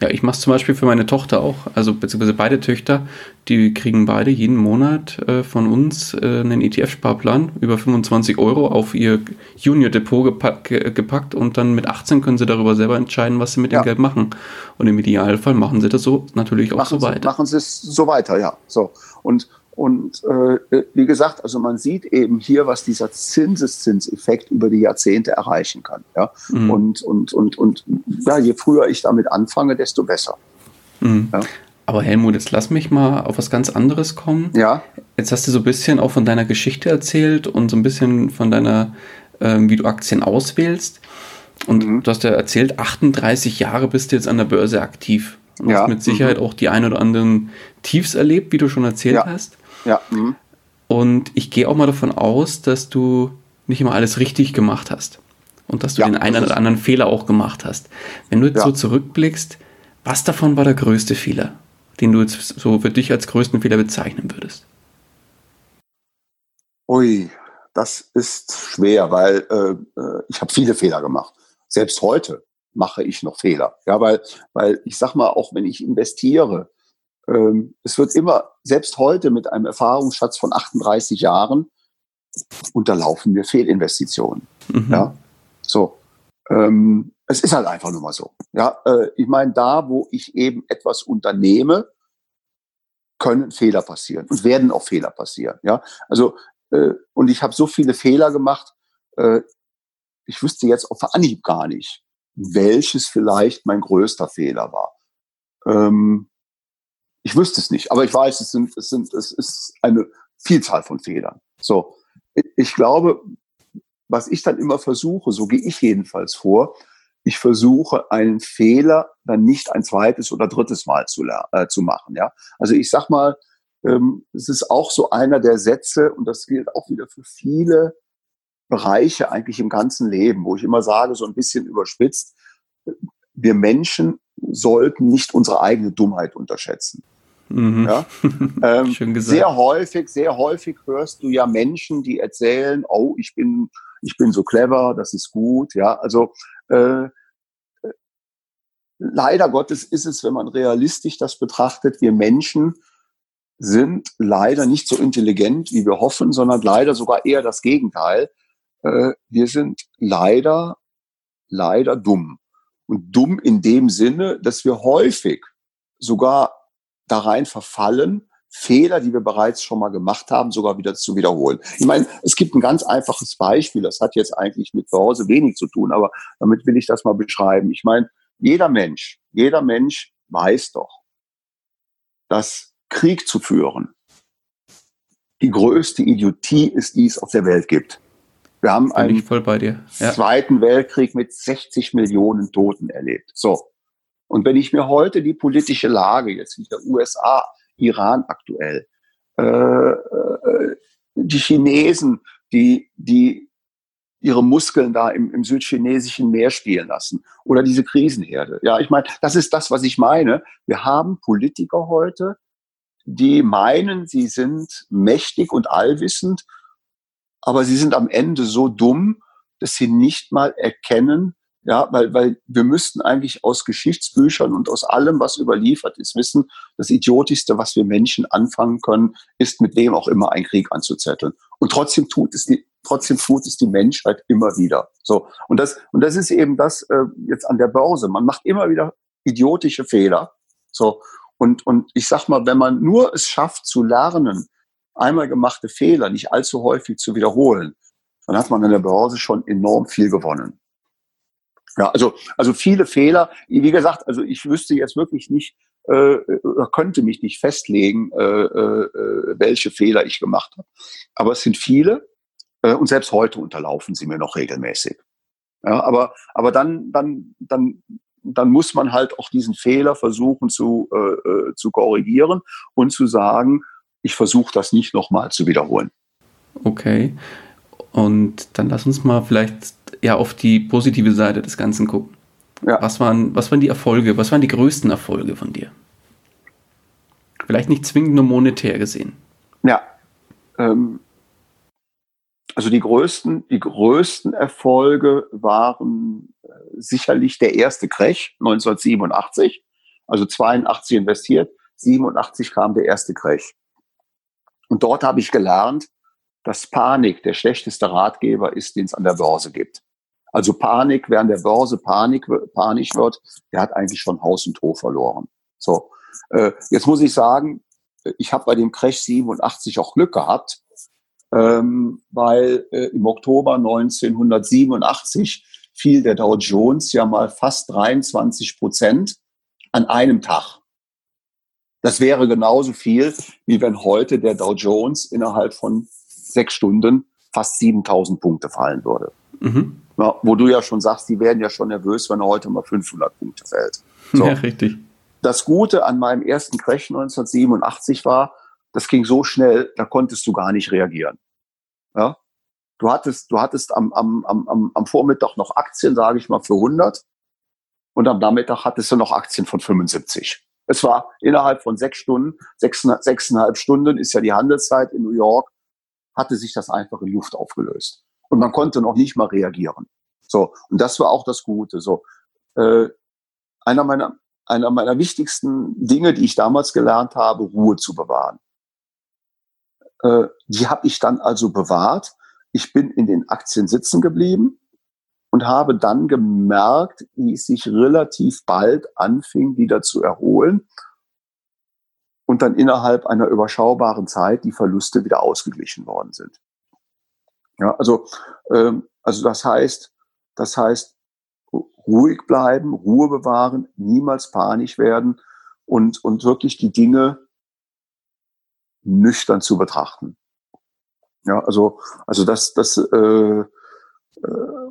Ja, ich mache es zum Beispiel für meine Tochter auch, also beziehungsweise beide Töchter, die kriegen beide jeden Monat äh, von uns äh, einen ETF-Sparplan über 25 Euro auf ihr Junior-Depot gepack, gepackt und dann mit 18 können sie darüber selber entscheiden, was sie mit ja. dem Geld machen. Und im Idealfall machen sie das so natürlich auch machen so weiter. machen sie es so weiter, ja. So. Und und äh, wie gesagt, also man sieht eben hier, was dieser Zinseszinseffekt über die Jahrzehnte erreichen kann. Ja? Mhm. Und, und, und, und ja, je früher ich damit anfange, desto besser. Mhm. Ja? Aber Helmut, jetzt lass mich mal auf was ganz anderes kommen. Ja. Jetzt hast du so ein bisschen auch von deiner Geschichte erzählt und so ein bisschen von deiner, ähm, wie du Aktien auswählst. Und mhm. du hast ja erzählt, 38 Jahre bist du jetzt an der Börse aktiv. Und ja. hast mit Sicherheit mhm. auch die ein oder anderen Tiefs erlebt, wie du schon erzählt ja. hast. Ja. Mhm. Und ich gehe auch mal davon aus, dass du nicht immer alles richtig gemacht hast. Und dass du ja, den einen oder anderen Fehler auch gemacht hast. Wenn du jetzt ja. so zurückblickst, was davon war der größte Fehler, den du jetzt so für dich als größten Fehler bezeichnen würdest? Ui, das ist schwer, weil äh, äh ich habe viele Fehler gemacht. Selbst heute mache ich noch Fehler. Ja, weil, weil ich sag mal, auch wenn ich investiere, ähm, es wird immer, selbst heute mit einem Erfahrungsschatz von 38 Jahren, unterlaufen wir Fehlinvestitionen. Mhm. Ja, so. Ähm, es ist halt einfach nur mal so. Ja, äh, ich meine, da, wo ich eben etwas unternehme, können Fehler passieren und werden auch Fehler passieren. Ja, also äh, und ich habe so viele Fehler gemacht. Äh, ich wüsste jetzt auf Anhieb gar nicht, welches vielleicht mein größter Fehler war. Ähm, ich wüsste es nicht, aber ich weiß, es sind, es sind, es ist eine Vielzahl von Fehlern. So. Ich glaube, was ich dann immer versuche, so gehe ich jedenfalls vor, ich versuche einen Fehler dann nicht ein zweites oder drittes Mal zu, äh, zu machen. Ja, also ich sag mal, ähm, es ist auch so einer der Sätze, und das gilt auch wieder für viele Bereiche eigentlich im ganzen Leben, wo ich immer sage, so ein bisschen überspitzt, wir Menschen sollten nicht unsere eigene Dummheit unterschätzen. Mhm. Ja? Ähm, Schön gesagt. Sehr häufig, sehr häufig hörst du ja Menschen, die erzählen, oh, ich bin, ich bin so clever, das ist gut. Ja, also äh, leider Gottes ist es, wenn man realistisch das betrachtet, wir Menschen sind leider nicht so intelligent, wie wir hoffen, sondern leider sogar eher das Gegenteil. Äh, wir sind leider, leider dumm. Und dumm in dem Sinne, dass wir häufig sogar da rein verfallen, Fehler, die wir bereits schon mal gemacht haben, sogar wieder zu wiederholen. Ich meine, es gibt ein ganz einfaches Beispiel, das hat jetzt eigentlich mit Börse wenig zu tun, aber damit will ich das mal beschreiben. Ich meine, jeder Mensch, jeder Mensch weiß doch, dass Krieg zu führen die größte Idiotie ist, die es auf der Welt gibt. Wir haben einen ja. Zweiten Weltkrieg mit 60 Millionen Toten erlebt. So. Und wenn ich mir heute die politische Lage jetzt in der USA, Iran aktuell, äh, äh, die Chinesen, die, die ihre Muskeln da im, im südchinesischen Meer spielen lassen oder diese Krisenherde. Ja, ich meine, das ist das, was ich meine. Wir haben Politiker heute, die meinen, sie sind mächtig und allwissend aber sie sind am Ende so dumm, dass sie nicht mal erkennen, ja, weil, weil wir müssten eigentlich aus Geschichtsbüchern und aus allem, was überliefert ist, wissen, das Idiotischste, was wir Menschen anfangen können, ist mit wem auch immer einen Krieg anzuzetteln. Und trotzdem tut es die, trotzdem tut es die Menschheit immer wieder. So. Und das, und das ist eben das, äh, jetzt an der Börse. Man macht immer wieder idiotische Fehler. So. Und, und ich sag mal, wenn man nur es schafft zu lernen, einmal gemachte Fehler nicht allzu häufig zu wiederholen, dann hat man an der Börse schon enorm viel gewonnen. Ja, also, also viele Fehler. Wie gesagt, also ich wüsste jetzt wirklich nicht, äh, könnte mich nicht festlegen, äh, äh, welche Fehler ich gemacht habe. Aber es sind viele äh, und selbst heute unterlaufen sie mir noch regelmäßig. Ja, aber, aber dann, dann, dann, dann muss man halt auch diesen Fehler versuchen zu, äh, äh zu korrigieren und zu sagen, ich versuche das nicht nochmal zu wiederholen. Okay. Und dann lass uns mal vielleicht ja auf die positive Seite des Ganzen gucken. Ja. Was, waren, was waren die Erfolge, was waren die größten Erfolge von dir? Vielleicht nicht zwingend nur monetär gesehen. Ja. Ähm, also die größten, die größten Erfolge waren äh, sicherlich der erste Crash 1987, also 82 investiert, 87 kam der erste Crash. Und dort habe ich gelernt, dass Panik der schlechteste Ratgeber ist, den es an der Börse gibt. Also Panik, wer an der Börse Panik, panisch wird, der hat eigentlich schon Haus und Hof verloren. So, äh, jetzt muss ich sagen, ich habe bei dem Crash 87 auch Glück gehabt, ähm, weil äh, im Oktober 1987 fiel der Dow Jones ja mal fast 23 Prozent an einem Tag. Das wäre genauso viel, wie wenn heute der Dow Jones innerhalb von sechs Stunden fast 7000 Punkte fallen würde. Mhm. Ja, wo du ja schon sagst, die werden ja schon nervös, wenn er heute mal 500 Punkte fällt. So. Ja, richtig. Das Gute an meinem ersten Crash 1987 war, das ging so schnell, da konntest du gar nicht reagieren. Ja? Du hattest, du hattest am, am, am, am Vormittag noch Aktien, sage ich mal, für 100 und am Nachmittag hattest du noch Aktien von 75. Es war innerhalb von sechs Stunden, sechs, sechseinhalb Stunden ist ja die Handelszeit in New York, hatte sich das einfach in Luft aufgelöst. Und man konnte noch nicht mal reagieren. So, und das war auch das Gute. So, äh, einer meiner, einer meiner wichtigsten Dinge, die ich damals gelernt habe, Ruhe zu bewahren. Äh, die habe ich dann also bewahrt. Ich bin in den Aktien sitzen geblieben und habe dann gemerkt, wie es sich relativ bald anfing, wieder zu erholen und dann innerhalb einer überschaubaren Zeit die Verluste wieder ausgeglichen worden sind. Ja, also, ähm, also das heißt, das heißt, ruhig bleiben, Ruhe bewahren, niemals panisch werden und, und wirklich die Dinge nüchtern zu betrachten. Ja, also, also das, das, äh, äh,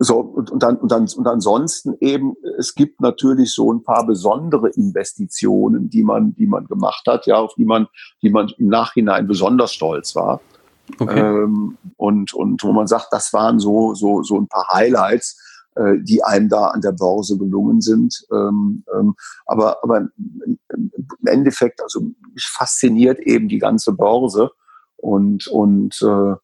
so, und, und, dann, und, dann, und ansonsten eben, es gibt natürlich so ein paar besondere Investitionen, die man, die man gemacht hat, ja, auf die man, die man im Nachhinein besonders stolz war. Okay. Ähm, und, und wo man sagt, das waren so, so, so ein paar Highlights, äh, die einem da an der Börse gelungen sind. Ähm, ähm, aber, aber im Endeffekt, also mich fasziniert eben die ganze Börse und, und, äh,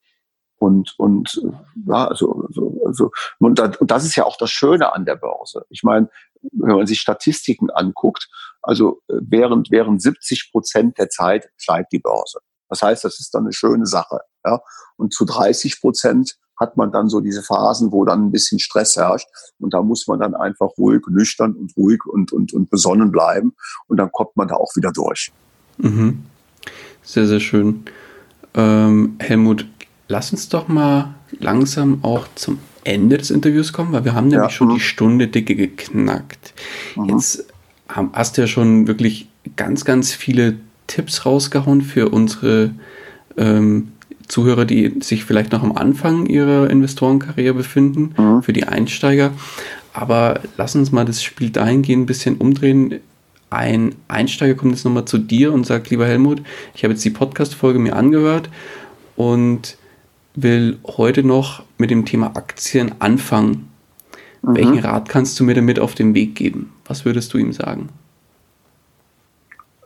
und, und ja, also, also, also und, das ist ja auch das Schöne an der Börse. Ich meine, wenn man sich Statistiken anguckt, also äh, während, während 70 Prozent der Zeit steigt die Börse. Das heißt, das ist dann eine schöne Sache. Ja? Und zu 30 Prozent hat man dann so diese Phasen, wo dann ein bisschen Stress herrscht. Und da muss man dann einfach ruhig, nüchtern und ruhig und, und, und besonnen bleiben. Und dann kommt man da auch wieder durch. Mhm. Sehr, sehr schön. Ähm, Helmut, lass uns doch mal langsam auch zum Ende des Interviews kommen, weil wir haben nämlich ja. schon die mhm. Stunde dicke geknackt. Mhm. Jetzt hast du ja schon wirklich ganz, ganz viele Tipps rausgehauen für unsere ähm, Zuhörer, die sich vielleicht noch am Anfang ihrer Investorenkarriere befinden, mhm. für die Einsteiger. Aber lass uns mal das Spiel dahingehend ein bisschen umdrehen. Ein Einsteiger kommt jetzt nochmal zu dir und sagt, lieber Helmut, ich habe jetzt die Podcast-Folge mir angehört und will heute noch mit dem Thema Aktien anfangen. Mhm. Welchen Rat kannst du mir damit auf den Weg geben? Was würdest du ihm sagen?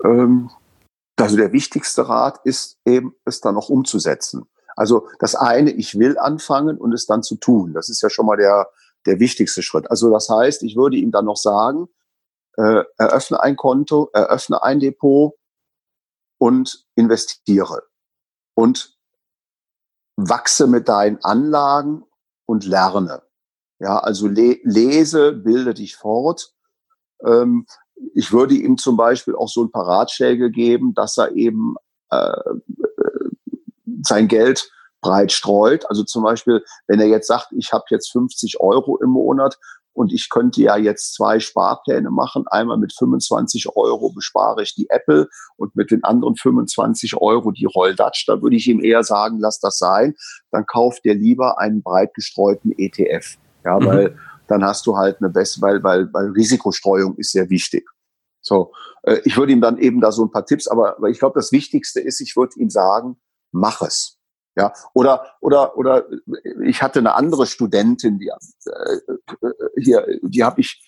Ähm, also der wichtigste Rat ist eben, es dann noch umzusetzen. Also das eine, ich will anfangen und es dann zu tun. Das ist ja schon mal der, der wichtigste Schritt. Also das heißt, ich würde ihm dann noch sagen, äh, eröffne ein Konto, eröffne ein Depot und investiere. Und wachse mit deinen Anlagen und lerne. Ja, also le lese, bilde dich fort. Ähm, ich würde ihm zum Beispiel auch so ein paar Ratschläge geben, dass er eben äh, sein Geld breit streut. Also zum Beispiel, wenn er jetzt sagt, ich habe jetzt 50 Euro im Monat und ich könnte ja jetzt zwei Sparpläne machen. Einmal mit 25 Euro bespare ich die Apple und mit den anderen 25 Euro die Roll Dutch. Da würde ich ihm eher sagen, lass das sein. Dann kauft dir lieber einen breit gestreuten ETF. Ja, mhm. weil dann hast du halt eine bessere, weil, weil, weil Risikostreuung ist sehr wichtig. So, äh, ich würde ihm dann eben da so ein paar Tipps, aber, aber ich glaube, das Wichtigste ist, ich würde ihm sagen, mach es. Ja, oder, oder, oder ich hatte eine andere Studentin, die äh, hier, die habe ich,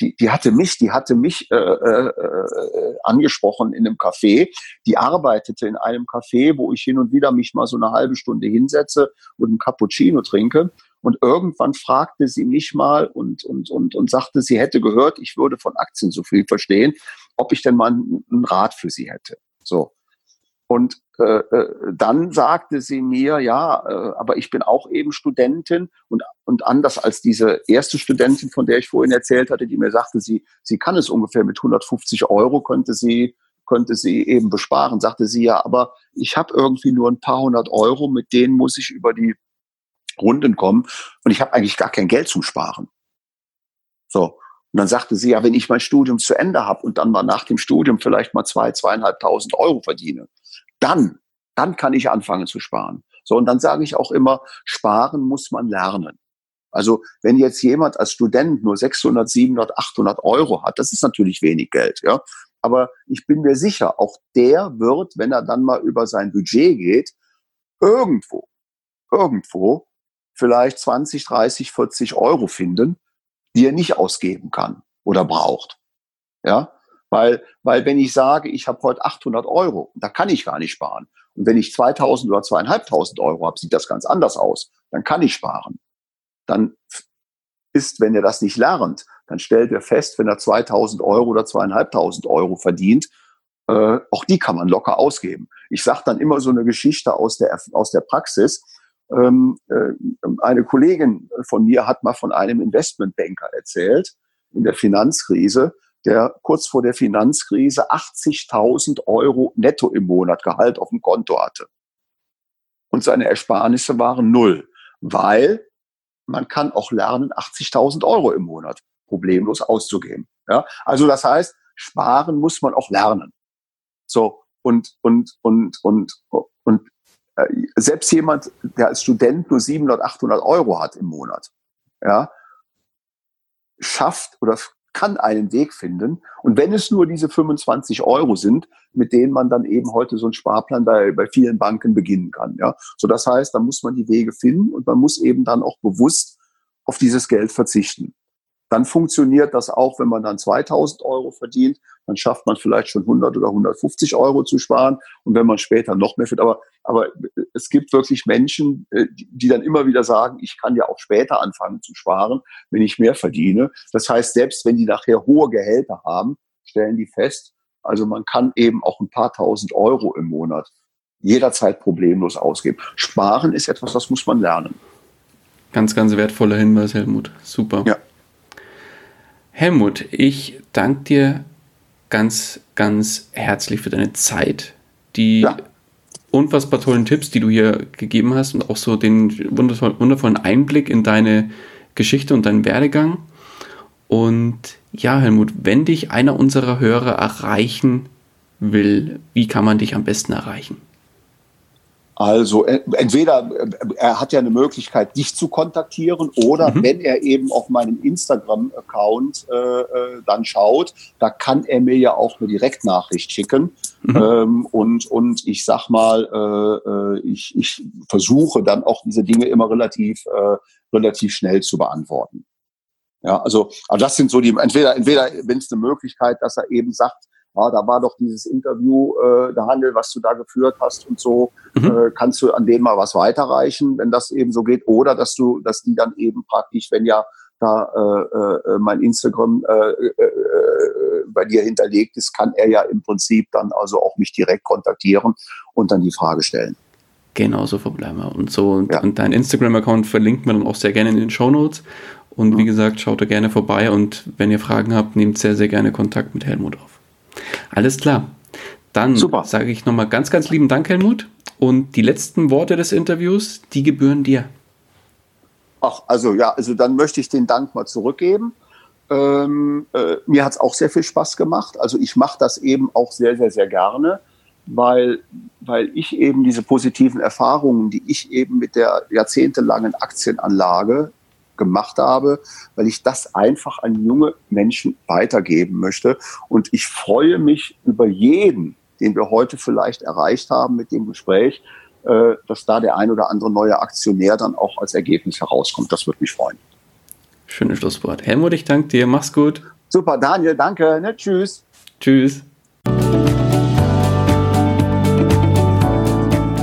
die, die hatte mich, die hatte mich äh, äh, äh, angesprochen in einem Café. Die arbeitete in einem Café, wo ich hin und wieder mich mal so eine halbe Stunde hinsetze und einen Cappuccino trinke. Und irgendwann fragte sie mich mal und, und, und, und sagte, sie hätte gehört, ich würde von Aktien so viel verstehen, ob ich denn mal einen Rat für sie hätte. So. Und äh, äh, dann sagte sie mir, ja, äh, aber ich bin auch eben Studentin und, und anders als diese erste Studentin, von der ich vorhin erzählt hatte, die mir sagte, sie, sie kann es ungefähr mit 150 Euro, könnte sie, könnte sie eben besparen, sagte sie ja, aber ich habe irgendwie nur ein paar hundert Euro, mit denen muss ich über die Runden kommen und ich habe eigentlich gar kein Geld zum Sparen. So. Und dann sagte sie, ja, wenn ich mein Studium zu Ende habe und dann mal nach dem Studium vielleicht mal zwei, zweieinhalbtausend Euro verdiene, dann, dann kann ich anfangen zu sparen. So, und dann sage ich auch immer, sparen muss man lernen. Also wenn jetzt jemand als Student nur 600, 700, 800 Euro hat, das ist natürlich wenig Geld, ja. Aber ich bin mir sicher, auch der wird, wenn er dann mal über sein Budget geht, irgendwo, irgendwo vielleicht 20, 30, 40 Euro finden, die er nicht ausgeben kann oder braucht. Ja, weil, weil wenn ich sage, ich habe heute 800 Euro, da kann ich gar nicht sparen. Und wenn ich 2000 oder 2500 Euro habe, sieht das ganz anders aus. Dann kann ich sparen. Dann ist, wenn er das nicht lernt, dann stellt er fest, wenn er 2000 Euro oder 2500 Euro verdient, äh, auch die kann man locker ausgeben. Ich sage dann immer so eine Geschichte aus der, aus der Praxis. Ähm, äh, eine Kollegin von mir hat mal von einem Investmentbanker erzählt in der Finanzkrise, der kurz vor der Finanzkrise 80.000 Euro netto im Monat Gehalt auf dem Konto hatte. Und seine Ersparnisse waren null, weil man kann auch lernen, 80.000 Euro im Monat problemlos auszugeben. Ja? Also das heißt, sparen muss man auch lernen. So, und, und, und, und, und äh, selbst jemand, der als Student nur 700, 800 Euro hat im Monat, ja, schafft oder kann einen Weg finden. Und wenn es nur diese 25 Euro sind, mit denen man dann eben heute so einen Sparplan bei, bei vielen Banken beginnen kann. Ja, so das heißt, da muss man die Wege finden und man muss eben dann auch bewusst auf dieses Geld verzichten dann funktioniert das auch, wenn man dann 2000 Euro verdient, dann schafft man vielleicht schon 100 oder 150 Euro zu sparen und wenn man später noch mehr verdient. Aber, aber es gibt wirklich Menschen, äh, die dann immer wieder sagen, ich kann ja auch später anfangen zu sparen, wenn ich mehr verdiene. Das heißt, selbst wenn die nachher hohe Gehälter haben, stellen die fest, also man kann eben auch ein paar tausend Euro im Monat jederzeit problemlos ausgeben. Sparen ist etwas, das muss man lernen. Ganz, ganz wertvoller Hinweis, Helmut. Super. Ja. Helmut, ich danke dir ganz, ganz herzlich für deine Zeit, die ja. unfassbar tollen Tipps, die du hier gegeben hast und auch so den wundervollen Einblick in deine Geschichte und deinen Werdegang. Und ja, Helmut, wenn dich einer unserer Hörer erreichen will, wie kann man dich am besten erreichen? Also entweder äh, er hat ja eine Möglichkeit, dich zu kontaktieren oder mhm. wenn er eben auf meinem Instagram-Account äh, äh, dann schaut, da kann er mir ja auch eine Direktnachricht schicken. Mhm. Ähm, und, und ich sag mal, äh, äh, ich, ich versuche dann auch diese Dinge immer relativ, äh, relativ schnell zu beantworten. Ja, also, also das sind so die, entweder, entweder wenn es eine Möglichkeit, dass er eben sagt, ja, da war doch dieses Interview, äh, der Handel, was du da geführt hast und so, mhm. äh, kannst du an denen mal was weiterreichen, wenn das eben so geht, oder dass du, dass die dann eben praktisch, wenn ja da äh, äh, mein Instagram äh, äh, äh, bei dir hinterlegt ist, kann er ja im Prinzip dann also auch mich direkt kontaktieren und dann die Frage stellen. Genau, so verbleiben wir. Und so, ja. und dein Instagram-Account verlinkt man dann auch sehr gerne in den Show Notes. Und mhm. wie gesagt, schaut da gerne vorbei und wenn ihr Fragen habt, nehmt sehr, sehr gerne Kontakt mit Helmut auf. Alles klar. Dann sage ich nochmal ganz, ganz lieben Dank, Helmut. Und die letzten Worte des Interviews, die gebühren dir. Ach, also ja, also dann möchte ich den Dank mal zurückgeben. Ähm, äh, mir hat es auch sehr viel Spaß gemacht. Also ich mache das eben auch sehr, sehr, sehr gerne, weil, weil ich eben diese positiven Erfahrungen, die ich eben mit der jahrzehntelangen Aktienanlage gemacht habe, weil ich das einfach an junge Menschen weitergeben möchte. Und ich freue mich über jeden, den wir heute vielleicht erreicht haben mit dem Gespräch, äh, dass da der ein oder andere neue Aktionär dann auch als Ergebnis herauskommt. Das würde mich freuen. Schönes Schlusswort. Helmut, ich danke dir. Mach's gut. Super, Daniel, danke. Ne, tschüss. Tschüss.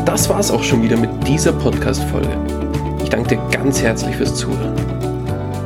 Das war's auch schon wieder mit dieser Podcast-Folge danke dir ganz herzlich fürs Zuhören.